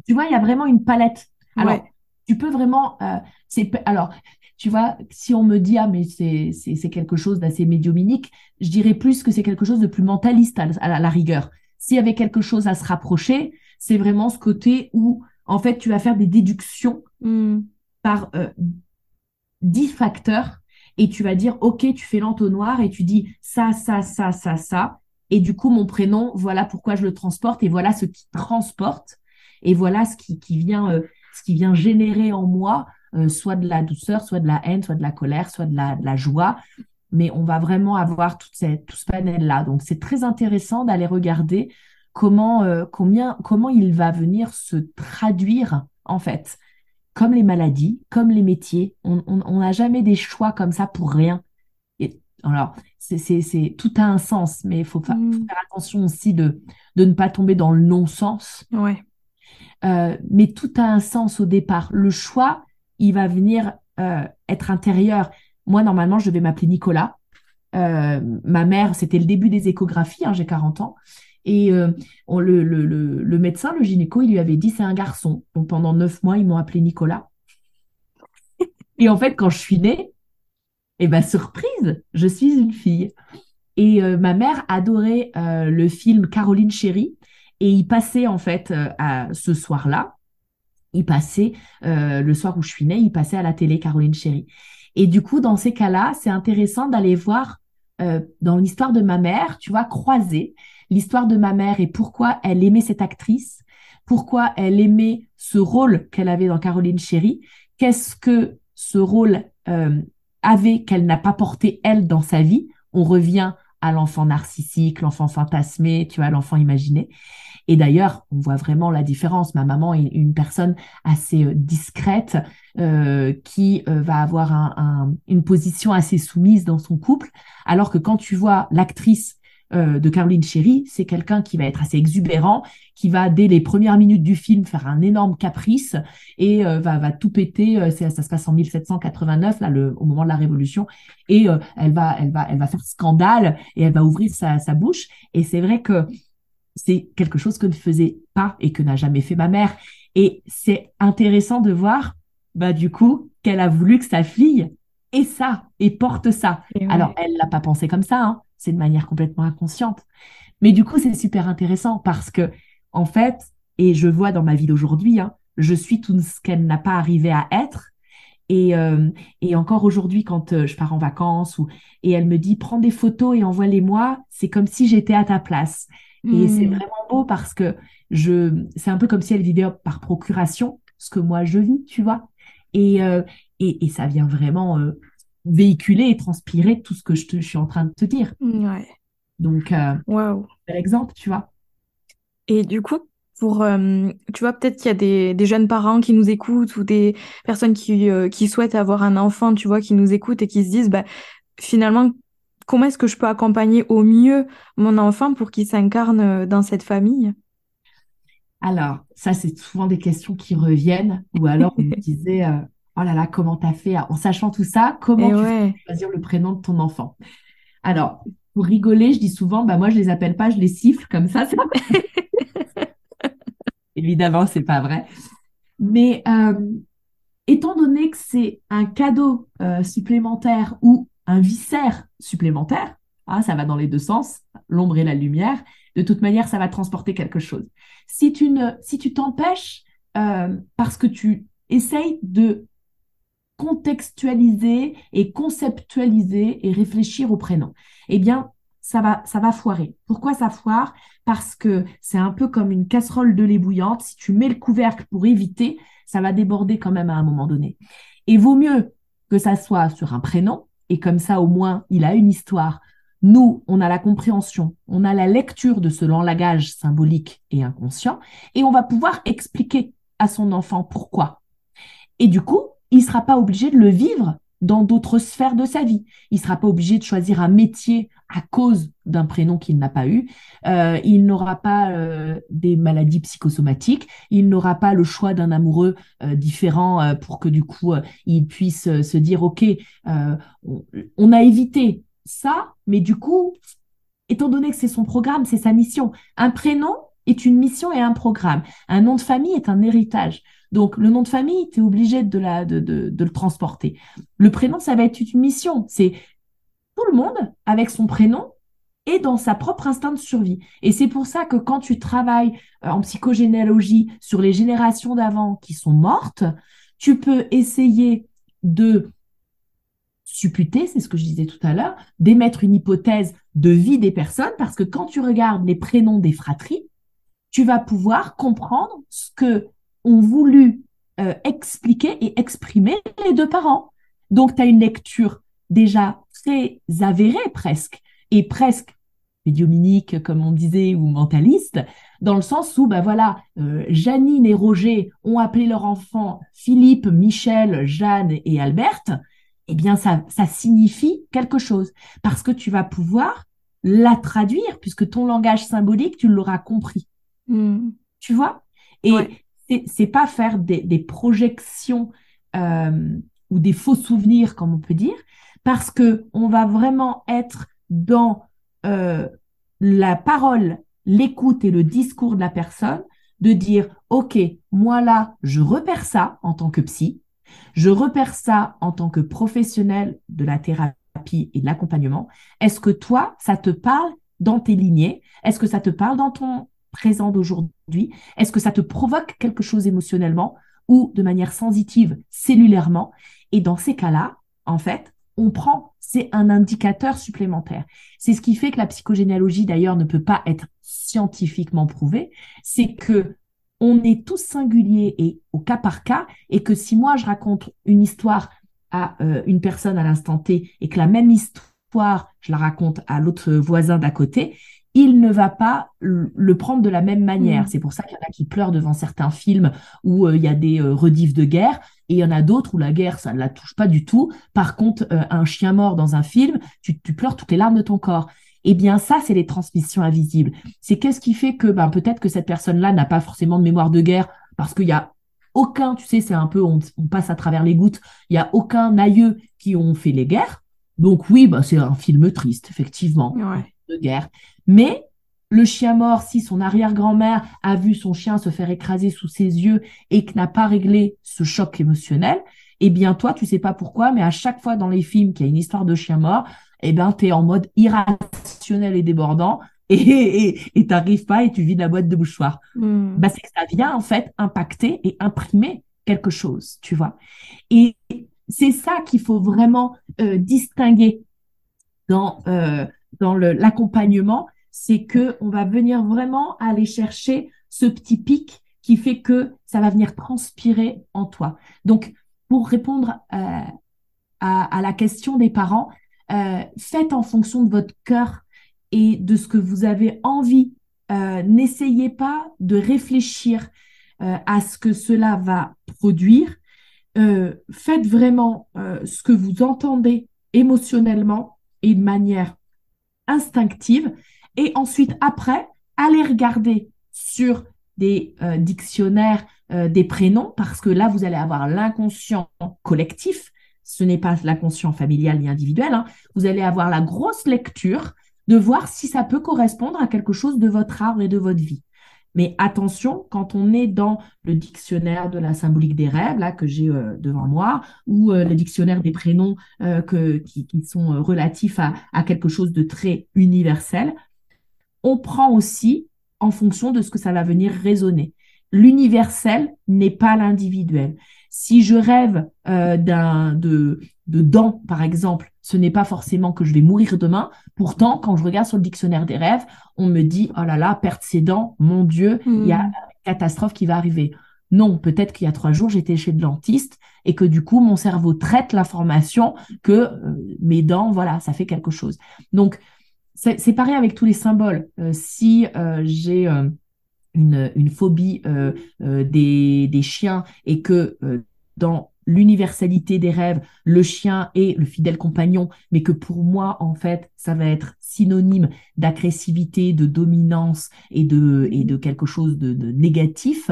Tu vois, il y a vraiment une palette. Alors, tu peux vraiment, euh, c'est alors tu vois, si on me dit, ah, mais c'est quelque chose d'assez médiuminique, je dirais plus que c'est quelque chose de plus mentaliste à, la, rigueur. S'il y avait quelque chose à se rapprocher, c'est vraiment ce côté où, en fait, tu vas faire des déductions hmm. par euh, dix facteurs et tu vas dire, OK, tu fais l'entonnoir et tu dis ça, ça, ça, ça, ça. Et du coup, mon prénom, voilà pourquoi je le transporte et voilà ce qui transporte et voilà ce qui, qui vient, euh, ce qui vient générer en moi euh, soit de la douceur, soit de la haine, soit de la colère, soit de la, de la joie. Mais on va vraiment avoir tout ce panel-là. Donc, c'est très intéressant d'aller regarder comment, euh, combien, comment il va venir se traduire, en fait, comme les maladies, comme les métiers. On n'a jamais des choix comme ça pour rien. Et, alors, c'est tout a un sens, mais il faut, mm. faire attention aussi de, de ne pas tomber dans le non-sens. Ouais. Euh, mais tout a un sens au départ. Le choix, il va venir euh, être intérieur. Moi, normalement, je vais m'appeler Nicolas. Euh, ma mère, c'était le début des échographies, hein, j'ai 40 ans. Et euh, le, médecin, le gynéco, il lui avait dit c'est un garçon. Donc pendant neuf mois, ils m'ont appelé Nicolas. Et en fait, quand je suis née, eh ben surprise, je suis une fille. Et ma mère adorait le film Caroline Chérie. Et il passait en fait à ce soir-là il passait, euh, le soir où je suis née, il passait à la télé Caroline Chéri. Et du coup, dans ces cas-là, c'est intéressant d'aller voir euh, dans l'histoire de ma mère, tu vois, croiser l'histoire de ma mère et pourquoi elle aimait cette actrice, pourquoi elle aimait ce rôle qu'elle avait dans Caroline Chéri, qu'est-ce que ce rôle euh, avait qu'elle n'a pas porté elle dans sa vie. On revient à l'enfant narcissique, l'enfant fantasmé, tu vois, l'enfant imaginé. Et d'ailleurs, on voit vraiment la différence. Ma maman est une personne assez euh, discrète euh, qui va avoir une position assez soumise dans son couple, alors que quand tu vois l'actrice de Caroline Chéry, c'est quelqu'un qui va être assez exubérant, qui va dès les premières minutes du film faire un énorme caprice et va, va tout péter. ça se passe en 1789, là, le, au moment de la Révolution, et elle va, elle va, elle va faire scandale et elle va ouvrir sa, sa bouche. Et c'est vrai que c'est quelque chose que ne faisait pas et que n'a jamais fait ma mère. Et c'est intéressant de voir, bah, du coup, qu'elle a voulu que sa fille ait ça et porte ça. Alors, elle l'a pas pensé comme ça, hein. c'est de manière complètement inconsciente. Mais du coup, c'est super intéressant parce que, en fait, et je vois dans ma vie d'aujourd'hui, hein, je suis tout ce qu'elle n'a pas arrivé à être. Et, euh, et encore aujourd'hui, quand euh, je pars en vacances ou, et elle me dit prends des photos et envoie-les-moi, c'est comme si j'étais à ta place. Et c'est hmm. vraiment beau parce que je, c'est un peu comme si elle vivait par procuration ce que moi je vis, tu vois. Et, euh, et, et, ça vient vraiment euh, véhiculer et transpirer tout ce que je, te, je, suis en train de te dire. Ouais. Donc, euh, wow. par exemple, tu vois. Et du coup, pour, euh, tu vois, peut-être qu'il y a des, des, jeunes parents qui nous écoutent ou des personnes qui, qui souhaitent avoir un enfant, tu vois, qui nous écoutent et qui se disent, bah, finalement, comment est-ce que je peux accompagner au mieux mon enfant pour qu'il s'incarne dans cette famille? Alors, ça, c'est souvent des questions qui reviennent, ou alors on me [LAUGHS] disait, oh là là, comment t'as fait En sachant tout ça, comment tu choisir le prénom de ton enfant? Alors, pour rigoler, je dis souvent, bah moi, je les appelle pas, je les siffle comme ça. [LAUGHS] Évidemment, c'est pas vrai. Mais euh, étant donné que c'est un cadeau supplémentaire ou un viscère supplémentaire. Ah, ça va dans les deux sens, l'ombre et la lumière. De toute manière, ça va transporter quelque chose. Si tu ne, si tu t'empêches euh, parce que tu essayes de contextualiser et conceptualiser et réfléchir au prénom, eh bien, ça va, ça va foirer. Pourquoi ça foire? Parce que c'est un peu comme une casserole de lait bouillante. Si tu mets le couvercle pour éviter, ça va déborder quand même à un moment donné. Et vaut mieux que ça soit sur un prénom et comme ça au moins il a une histoire. Nous, on a la compréhension, on a la lecture de ce langage symbolique et inconscient, et on va pouvoir expliquer à son enfant pourquoi. Et du coup, il ne sera pas obligé de le vivre dans d'autres sphères de sa vie. Il ne sera pas obligé de choisir un métier à cause d'un prénom qu'il n'a pas eu. Euh, il n'aura pas euh, des maladies psychosomatiques. Il n'aura pas le choix d'un amoureux euh, différent pour que du coup il puisse se dire ok, on, on, a évité ça, mais du coup, étant donné que c'est son programme, c'est sa mission. Un prénom est une mission et un programme. Un nom de famille est un héritage. Donc, le nom de famille, tu es obligé de, le transporter. Le prénom, ça va être une mission. C'est tout le monde avec son prénom et dans sa propre instinct de survie. Et c'est pour ça que quand tu travailles euh, en psychogénéalogie sur les générations d'avant qui sont mortes, tu peux essayer de supputer, c'est ce que je disais tout à l'heure, d'émettre une hypothèse de vie des personnes, parce que quand tu regardes les prénoms des fratries, tu vas pouvoir comprendre ce que ont voulu euh, expliquer et exprimer les deux parents. Donc, tu as une lecture déjà très avérée presque, et presque médiuminique, comme on disait, ou mentaliste, dans le sens où, ben voilà, euh, Janine et Roger ont appelé leur enfant Philippe, Michel, Jeanne et Alberte, eh bien, ça, ça signifie quelque chose, parce que tu vas pouvoir la traduire, puisque ton langage symbolique, tu l'auras compris. Hmm. Tu vois? Et c'est pas faire des, projections euh, ou des faux souvenirs, comme on peut dire, parce que on va vraiment être dans euh, la parole, l'écoute et le discours de la personne, de dire, OK, moi là, je repère ça en tant que psy, je repère ça en tant que professionnel de la thérapie et de l'accompagnement. Est-ce que toi, ça te parle dans tes lignées? Est-ce que ça te parle dans ton présent d'aujourd'hui Est-ce que ça te provoque quelque chose émotionnellement ou de manière sensitive, cellulairement? Et dans ces cas-là, en fait, on prend, c'est un indicateur supplémentaire. C'est ce qui fait que la psychogénéalogie, d'ailleurs, ne peut pas être scientifiquement prouvée. C'est que on est tous singuliers et au cas par cas, et que si moi je raconte une histoire à euh, une personne à l'instant T et que la même histoire, je la raconte à l'autre voisin d'à côté, il ne va pas le prendre de la même manière. Mm. C'est pour ça qu'il y en a qui pleurent devant certains films où euh, il y a des euh, redifs de guerre, et il y en a d'autres où la guerre, ça ne la touche pas du tout. Par contre, euh, un chien mort dans un film, tu, tu, pleures toutes les larmes de ton corps. Eh bien, ça, c'est les transmissions invisibles. C'est qu'est-ce qui fait que ben, peut-être que cette personne-là n'a pas forcément de mémoire de guerre parce qu'il y a aucun, tu sais, c'est un peu, on, passe à travers les gouttes, il y a aucun aïeux qui ont fait les guerres. Donc oui, bah, c'est un film triste, effectivement, de guerre. Mais le chien mort, si son arrière-grand-mère a vu son chien se faire écraser sous ses yeux et que n'a pas réglé ce choc émotionnel, eh bien toi, tu sais pas pourquoi, mais à chaque fois dans les films qu'il y a une histoire de chien mort, eh ben tu es en mode irrationnel et débordant [LAUGHS] et tu n'arrives pas et tu vis de la boîte de mouchoirs. Hmm. Bah, c'est que ça vient en fait impacter et imprimer quelque chose, tu vois. Et c'est ça qu'il faut vraiment euh, distinguer dans euh, dans l'accompagnement, c'est que on va venir vraiment aller chercher ce petit pic qui fait que ça va venir transpirer en toi. Donc, pour répondre euh, à, la question des parents, euh, faites en fonction de votre cœur et de ce que vous avez envie. Euh, n'essayez pas de réfléchir à ce que cela va produire. faites vraiment ce que vous entendez émotionnellement et de manière instinctive et ensuite, après, allez regarder sur des euh, dictionnaires euh, des prénoms, parce que là, vous allez avoir l'inconscient collectif. Ce n'est pas l'inconscient familial ni individuel. Hein. Vous allez avoir la grosse lecture de voir si ça peut correspondre à quelque chose de votre arbre et de votre vie. Mais attention, quand on est dans le dictionnaire de la symbolique des rêves, là, que j'ai euh, devant moi, ou le dictionnaire des prénoms qui, sont relatifs à, quelque chose de très universel, on prend aussi en fonction de ce que ça va venir résonner. L'universel n'est pas l'individuel. Si je rêve euh, d'un de, de dents, par exemple, ce n'est pas forcément que je vais mourir demain. Pourtant, quand je regarde sur le dictionnaire des rêves, on me dit oh là là, perdre ses dents, mon Dieu, il y a hmm. une catastrophe qui va arriver. Non, peut-être qu'il y a trois jours, j'étais chez le dentiste et que du coup, mon cerveau traite l'information que euh, mes dents, voilà, ça fait quelque chose. Donc, c'est pareil avec tous les symboles. Euh, si euh, j'ai euh, une, phobie des, chiens et que dans l'universalité des rêves, le chien est le fidèle compagnon, mais que pour moi, en fait, ça va être synonyme d'agressivité, de dominance et de, et quelque chose de, négatif,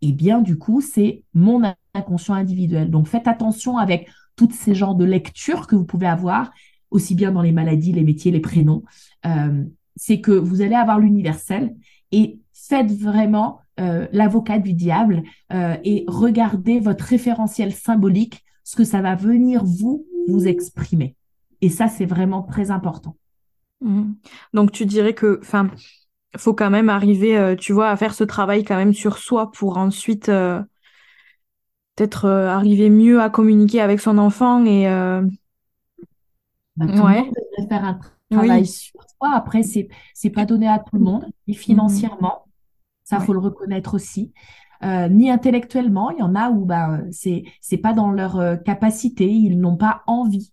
eh bien, du coup, c'est mon inconscient individuel. Donc, faites attention avec toutes ces genres de lectures que vous pouvez avoir aussi bien dans les maladies, les métiers, les prénoms, euh, c'est que vous allez avoir l'universel et faites vraiment l'avocat du diable et regardez votre référentiel symbolique, ce que ça va venir vous vous exprimer. Et ça, c'est vraiment très important. Mmh. Donc tu dirais que, enfin, faut quand même arriver, euh, tu vois, à faire ce travail quand même sur soi pour ensuite euh, peut-être euh, arriver mieux à communiquer avec son enfant et bah, tout le monde devrait faire un travail sur soi. Après, c'est c'est pas donné à tout le monde, ni financièrement, ça faut le reconnaître aussi. ni intellectuellement, il y en a où bah c'est c'est pas dans leur capacité, ils n'ont pas envie.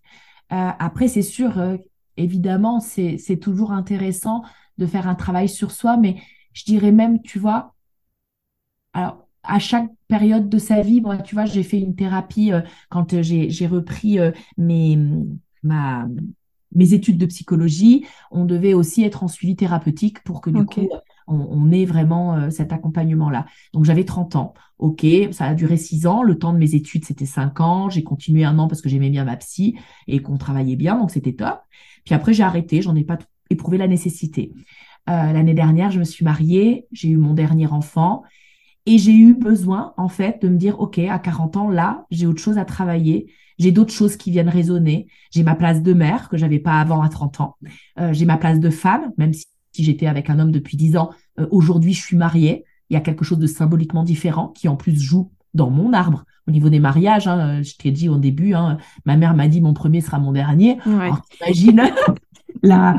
après, c'est sûr, évidemment, c'est toujours intéressant de faire un travail sur soi, mais je dirais même, tu vois, alors à chaque période de sa vie, moi, tu vois, j'ai fait une thérapie euh, quand euh, j'ai repris euh, mes, ma, mes études de psychologie. On devait aussi être en suivi thérapeutique pour que du coup, on, ait vraiment cet accompagnement-là. Donc j'avais 30 ans. Ok, ça a duré 6 ans. Le temps de mes études, c'était 5 ans. J'ai continué un an parce que j'aimais bien ma psy et qu'on travaillait bien, donc c'était top. Puis après, j'ai arrêté. J'en ai pas éprouvé la nécessité. Euh, l'année dernière, je me suis mariée, j'ai eu mon dernier enfant et j'ai eu besoin, en fait, de me dire, OK, à 40 ans, là, j'ai autre chose à travailler. J'ai d'autres choses qui viennent résonner. J'ai ma place de mère que j'avais pas avant à 30 ans. Euh, j'ai ma place de femme, même si, j'étais avec un homme depuis 10 ans. Euh, aujourd'hui, je suis mariée. Il y a quelque chose de symboliquement différent qui, en plus, joue dans mon arbre. Au niveau des mariages, hein, je t'ai dit au début, hein, ma mère m'a dit mon premier sera mon dernier. Alors, imagine [LAUGHS] la,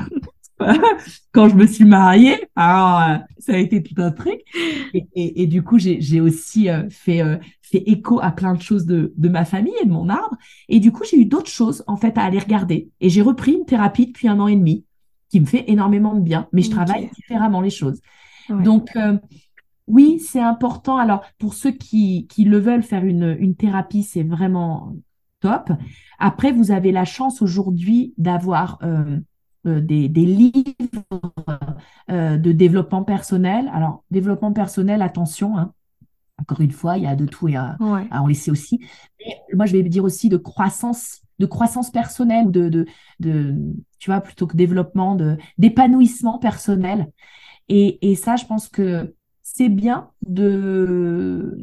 [LAUGHS] quand je me suis mariée. Alors, euh, ça a été tout un truc. Et, du coup, j'ai aussi euh, fait, euh, fait écho à plein de choses de, de ma famille et de mon arbre. Et du coup, j'ai eu d'autres choses, en fait, à aller regarder. Et j'ai repris une thérapie depuis un an et demi qui me fait énormément de bien, mais je travaille différemment les choses. Donc, oui, c'est important. Alors, pour ceux qui, qui le veulent faire une, une thérapie, c'est vraiment top. Après, vous avez la chance aujourd'hui d'avoir euh, des, livres euh, de développement personnel. Alors, développement personnel, attention, hein. encore une fois, il y a de tout et à, en laisser aussi. Mais moi, je vais dire aussi de croissance, de croissance personnelle, de, de, de tu vois, plutôt que développement, de d'épanouissement personnel. Et, et ça, je pense que c'est bien de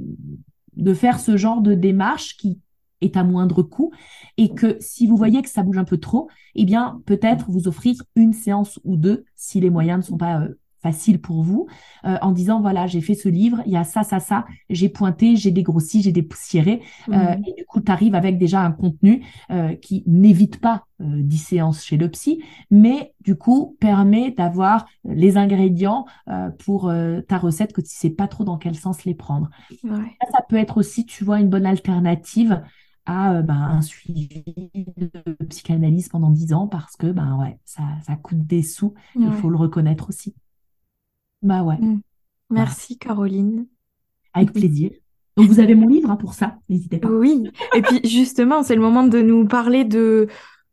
de faire ce genre de démarche qui est à moindre coût et que si vous voyez que ça bouge un peu trop, eh bien peut-être vous offrir une séance ou deux si les moyens ne sont pas euh, faciles pour vous euh, en disant voilà j'ai fait ce livre il y a ça ça ça j'ai pointé j'ai dégrossi j'ai dépoussiéré euh, mmh. et du coup tu arrives avec déjà un contenu qui n'évite pas 10 séances chez le psy mais du coup permet d'avoir les ingrédients pour ta recette que tu sais pas trop dans quel sens les prendre ça peut être aussi tu vois une bonne alternative à euh, ben, un suivi de psychanalyse pendant 10 ans parce que ben ouais, ça, ça coûte des sous, il faut le reconnaître aussi. Bah ouais. Mm. Merci Caroline. Avec plaisir. Donc vous avez mon livre hein, pour ça, n'hésitez pas. Oui, et puis justement, c'est le moment de nous parler de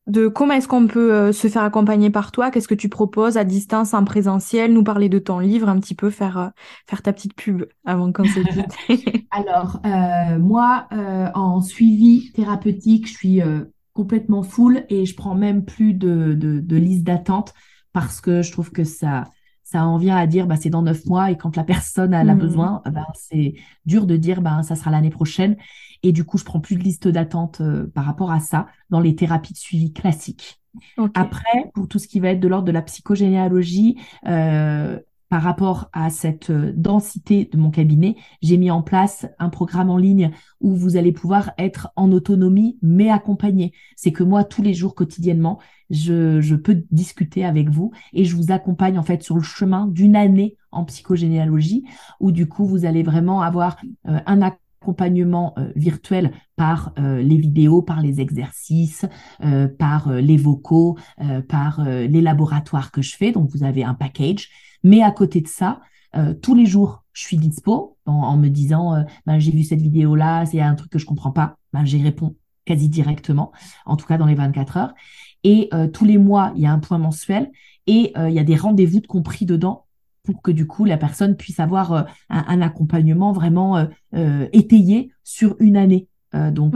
de comment est-ce qu'on peut euh, se faire accompagner par toi, qu'est-ce que tu proposes à distance, en présentiel, nous parler de ton livre, un petit peu faire, euh, faire ta petite pub avant qu'on se quitte. [LAUGHS] [LAUGHS] Alors, euh, moi, en suivi thérapeutique, je suis complètement full et je prends même plus de, de, de liste d'attente parce que je trouve que ça, ça en vient à dire bah, c'est dans neuf mois et quand la personne a, mmh. besoin, bah, c'est dur de dire bah, ça sera l'année prochaine. Et du coup, je prends plus de liste d'attente euh, par rapport à ça dans les thérapies de suivi classiques. Après, pour tout ce qui va être de l'ordre de la psychogénéalogie, euh, par rapport à cette euh, densité de mon cabinet, j'ai mis en place un programme en ligne où vous allez pouvoir être en autonomie mais accompagné. C'est que moi, tous les jours, quotidiennement, je, peux discuter avec vous et je vous accompagne en fait sur le chemin d'une année en psychogénéalogie où du coup, vous allez vraiment avoir euh, un accompagnement euh, virtuel par les vidéos, par les exercices, par les vocaux, par les laboratoires que je fais. Donc, vous avez un package mais à côté de ça, euh, tous les jours, je suis dispo en, me disant, euh, ben, j'ai vu cette vidéo-là, c'est un truc que je comprends pas, ben, j'y réponds quasi directement, en tout cas dans les 24 heures. Et euh, tous les mois, il y a un point mensuel et il y a des rendez-vous de compris dedans pour que du coup la personne puisse avoir un, accompagnement vraiment étayé sur une année. donc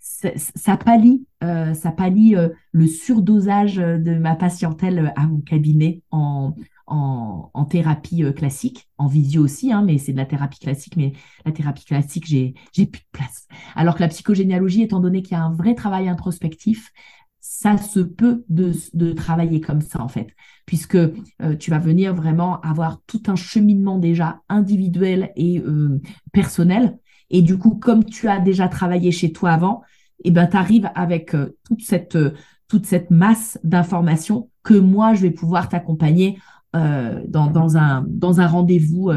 ça pallie, ça pallie le surdosage de ma patientèle à mon cabinet en, en, en thérapie classique, en visio aussi, hein, mais c'est de la thérapie classique, mais la thérapie classique, j'ai plus de place. Alors que la psychogénéalogie, étant donné qu'il y a un vrai travail introspectif, ça se peut de, travailler comme ça en fait, puisque euh, tu vas venir vraiment avoir tout un cheminement déjà individuel et euh, personnel. Et du coup, comme tu as déjà travaillé chez toi avant, et eh ben, tu arrives avec euh, toute, cette, masse d'informations que moi, je vais pouvoir t'accompagner un, dans un rendez-vous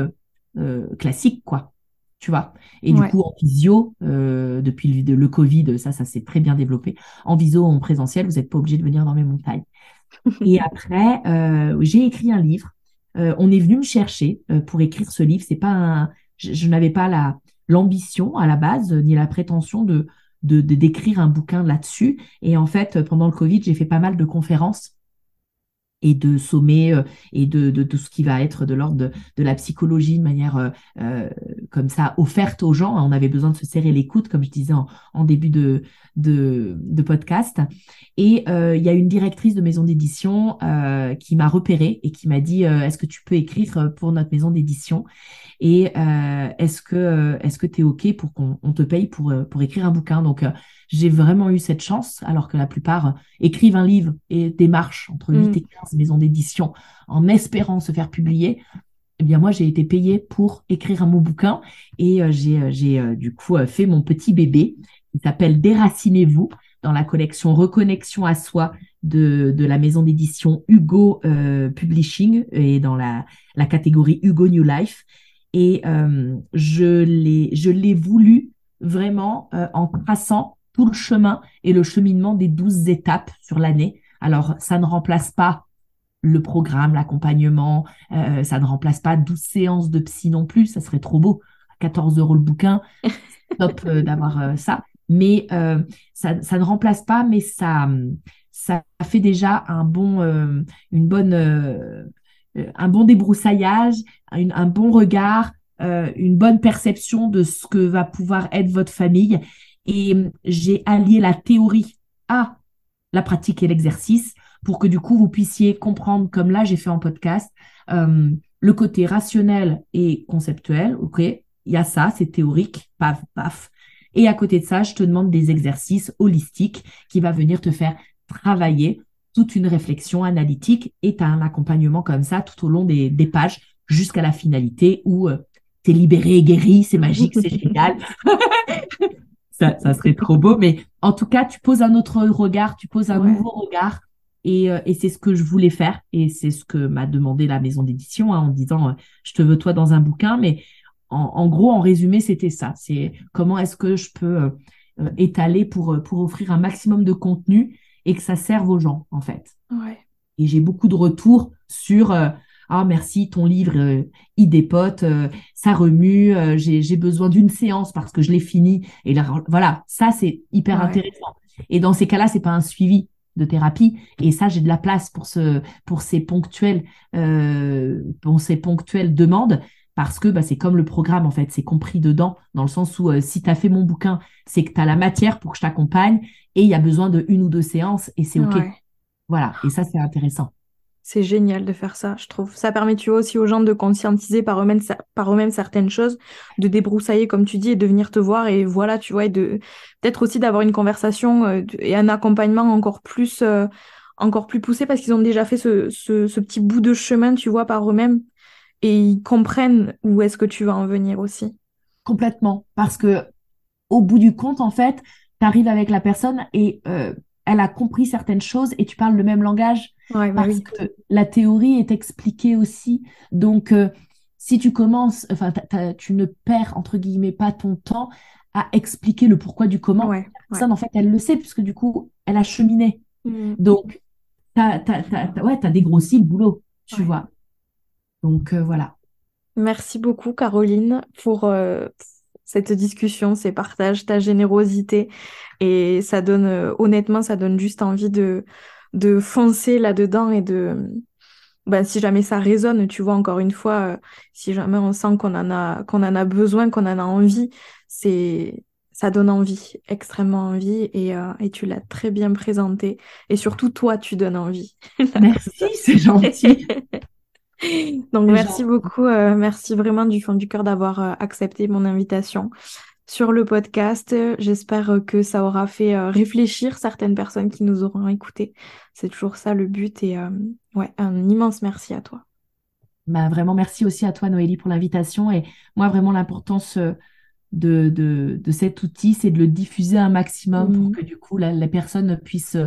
classique, quoi tu vois. Et du coup, en visio, euh, depuis le, le, Covid, ça, ça s'est très bien développé. En visio, en présentiel, vous n'êtes pas obligé de venir dans mes montagnes. et [LAUGHS] après, euh, j'ai écrit un livre. Euh, on est venu me chercher pour écrire ce livre. C'est pas un, je, n'avais pas la l'ambition à la base ni la prétention de de d'écrire un bouquin là-dessus. Et en fait, pendant le Covid, j'ai fait pas mal de conférences et de sommet euh, et de, de, tout ce qui va être de l'ordre de, de, la psychologie de manière euh, comme ça offerte aux gens. On avait besoin de se serrer l'écoute, comme je disais en, en début de, de, de, podcast. Et il y a une directrice de maison d'édition qui m'a repéré et qui m'a dit est-ce que tu peux écrire pour notre maison d'édition? Et est-ce que est-ce que tu es OK pour qu'on te paye pour, pour écrire un bouquin? Donc j'ai vraiment eu cette chance, alors que la plupart écrivent un livre et démarchent entre 8 mm. et 15 maisons d'édition en espérant se faire publier. Eh bien, moi, j'ai été payée pour écrire un mot bouquin et euh, j'ai, euh, j'ai euh, du coup fait mon petit bébé qui s'appelle Déracinez-vous dans la collection Reconnexion à soi de, de la maison d'édition Hugo Publishing et dans la, la catégorie Hugo New Life. Et je, l'ai, je l'ai voulu vraiment en traçant tout le chemin et le cheminement des douze étapes sur l'année. Alors, ça ne remplace pas le programme, l'accompagnement, euh, ça ne remplace pas 12 séances de psy non plus, ça serait trop beau. 14 euros le bouquin, [LAUGHS] top euh, d'avoir euh, ça. Mais ça, ça, ne remplace pas, mais ça, ça fait déjà un bon, une bonne, un bon débroussaillage, un bon regard, une bonne perception de ce que va pouvoir être votre famille et euh, j'ai allié la théorie à la pratique et l'exercice pour que du coup vous puissiez comprendre, comme là j'ai fait en podcast, euh, le côté rationnel et conceptuel. Ok, il y a ça, c'est théorique, paf, paf. Et à côté de ça, je te demande des exercices holistiques qui va venir te faire travailler toute une réflexion analytique et tu as un accompagnement comme ça tout au long des, pages jusqu'à la finalité où euh, tu es libéré et guéri, c'est magique, c'est [LAUGHS] génial. ça, ça, serait trop beau. Mais en tout cas, tu poses un autre regard, tu poses un nouveau regard. Et, euh, et c'est ce que je voulais faire. Et c'est ce que m'a demandé la maison d'édition hein, en disant, euh, je te veux toi dans un bouquin. Mais en, en gros, en résumé, c'était ça. C'est comment est-ce que je peux euh, étaler pour, pour offrir un maximum de contenu et que ça serve aux gens, en fait. Ouais. Et j'ai beaucoup de retours sur ah merci, ton livre, euh, il dépote, euh, ça remue, euh, j'ai besoin d'une séance parce que je l'ai fini. Et là, voilà, ça c'est hyper intéressant. Et dans ces cas-là, c'est pas un suivi de thérapie. Et ça, j'ai de la place pour ce, pour ces ponctuelles, pour ces ponctuelles demandes. Parce que bah, c'est comme le programme, en fait, c'est compris dedans, dans le sens où si tu as fait mon bouquin, c'est que tu as la matière pour que je t'accompagne et il y a besoin de une ou deux séances et c'est OK. Voilà, et ça, c'est intéressant. C'est génial de faire ça, je trouve. Ça permet, tu vois, aussi aux gens de conscientiser par eux-mêmes, par eux-mêmes certaines choses, de débroussailler, comme tu dis, et de venir te voir. Et voilà, tu vois, et de peut-être aussi d'avoir une conversation euh, et un accompagnement encore plus, euh, encore plus poussé parce qu'ils ont déjà fait ce, ce, petit bout de chemin, tu vois, par eux-mêmes. Et ils comprennent où est-ce que tu vas en venir aussi. Complètement. Parce que, au bout du compte, en fait, tu arrives avec la personne et euh, elle a compris certaines choses et tu parles le même langage bah parce que la théorie est expliquée aussi. Donc, euh, si tu commences, enfin, tu ne perds entre guillemets pas ton temps à expliquer le pourquoi du comment. Ça, en fait, elle le sait puisque du coup, elle a cheminé. Mmh. Donc, tu as, ouais, as dégrossi le boulot, tu vois. Donc, euh, voilà. Merci beaucoup, Caroline, pour, euh, cette discussion, ces partages, ta générosité. Et ça donne, honnêtement, ça donne juste envie de, de foncer là-dedans et de, ben, si jamais ça résonne, tu vois, encore une fois, euh, si jamais on sent qu'on en a, qu'on en a besoin, qu'on en a envie, c'est, ça donne envie, extrêmement envie, et, euh, et tu l'as très bien présenté. Et surtout, toi, tu donnes envie. [LAUGHS] Merci, c'est gentil. [LAUGHS] Donc merci beaucoup, euh, merci vraiment du fond du cœur d'avoir accepté mon invitation sur le podcast. J'espère que ça aura fait réfléchir certaines personnes qui nous auront écoutés. C'est toujours ça le but et ouais, un immense merci à toi. Bah, vraiment merci aussi à toi Noélie pour l'invitation et moi vraiment l'importance de, de, cet outil, c'est de le diffuser un maximum pour mmh. que du coup la, personne puisse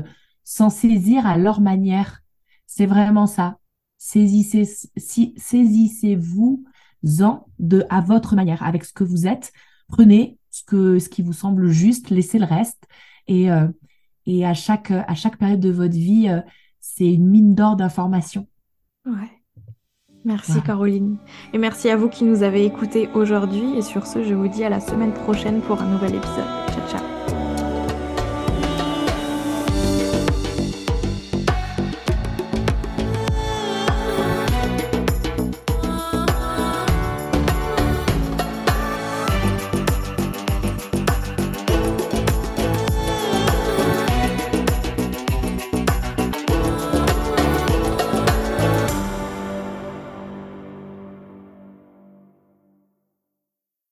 s'en saisir à leur manière. C'est vraiment ça. Saisissez, si, saisissez-vous-en de à votre manière, avec ce que vous êtes. Prenez ce que ce qui vous semble juste, laissez le reste. Et, euh, et à chaque à chaque période de votre vie, euh, c'est une mine d'or d'informations. Ouais. Merci Caroline. Et merci à vous qui nous avez écoutés aujourd'hui. Et sur ce, je vous dis à la semaine prochaine pour un nouvel épisode. Ciao, ciao.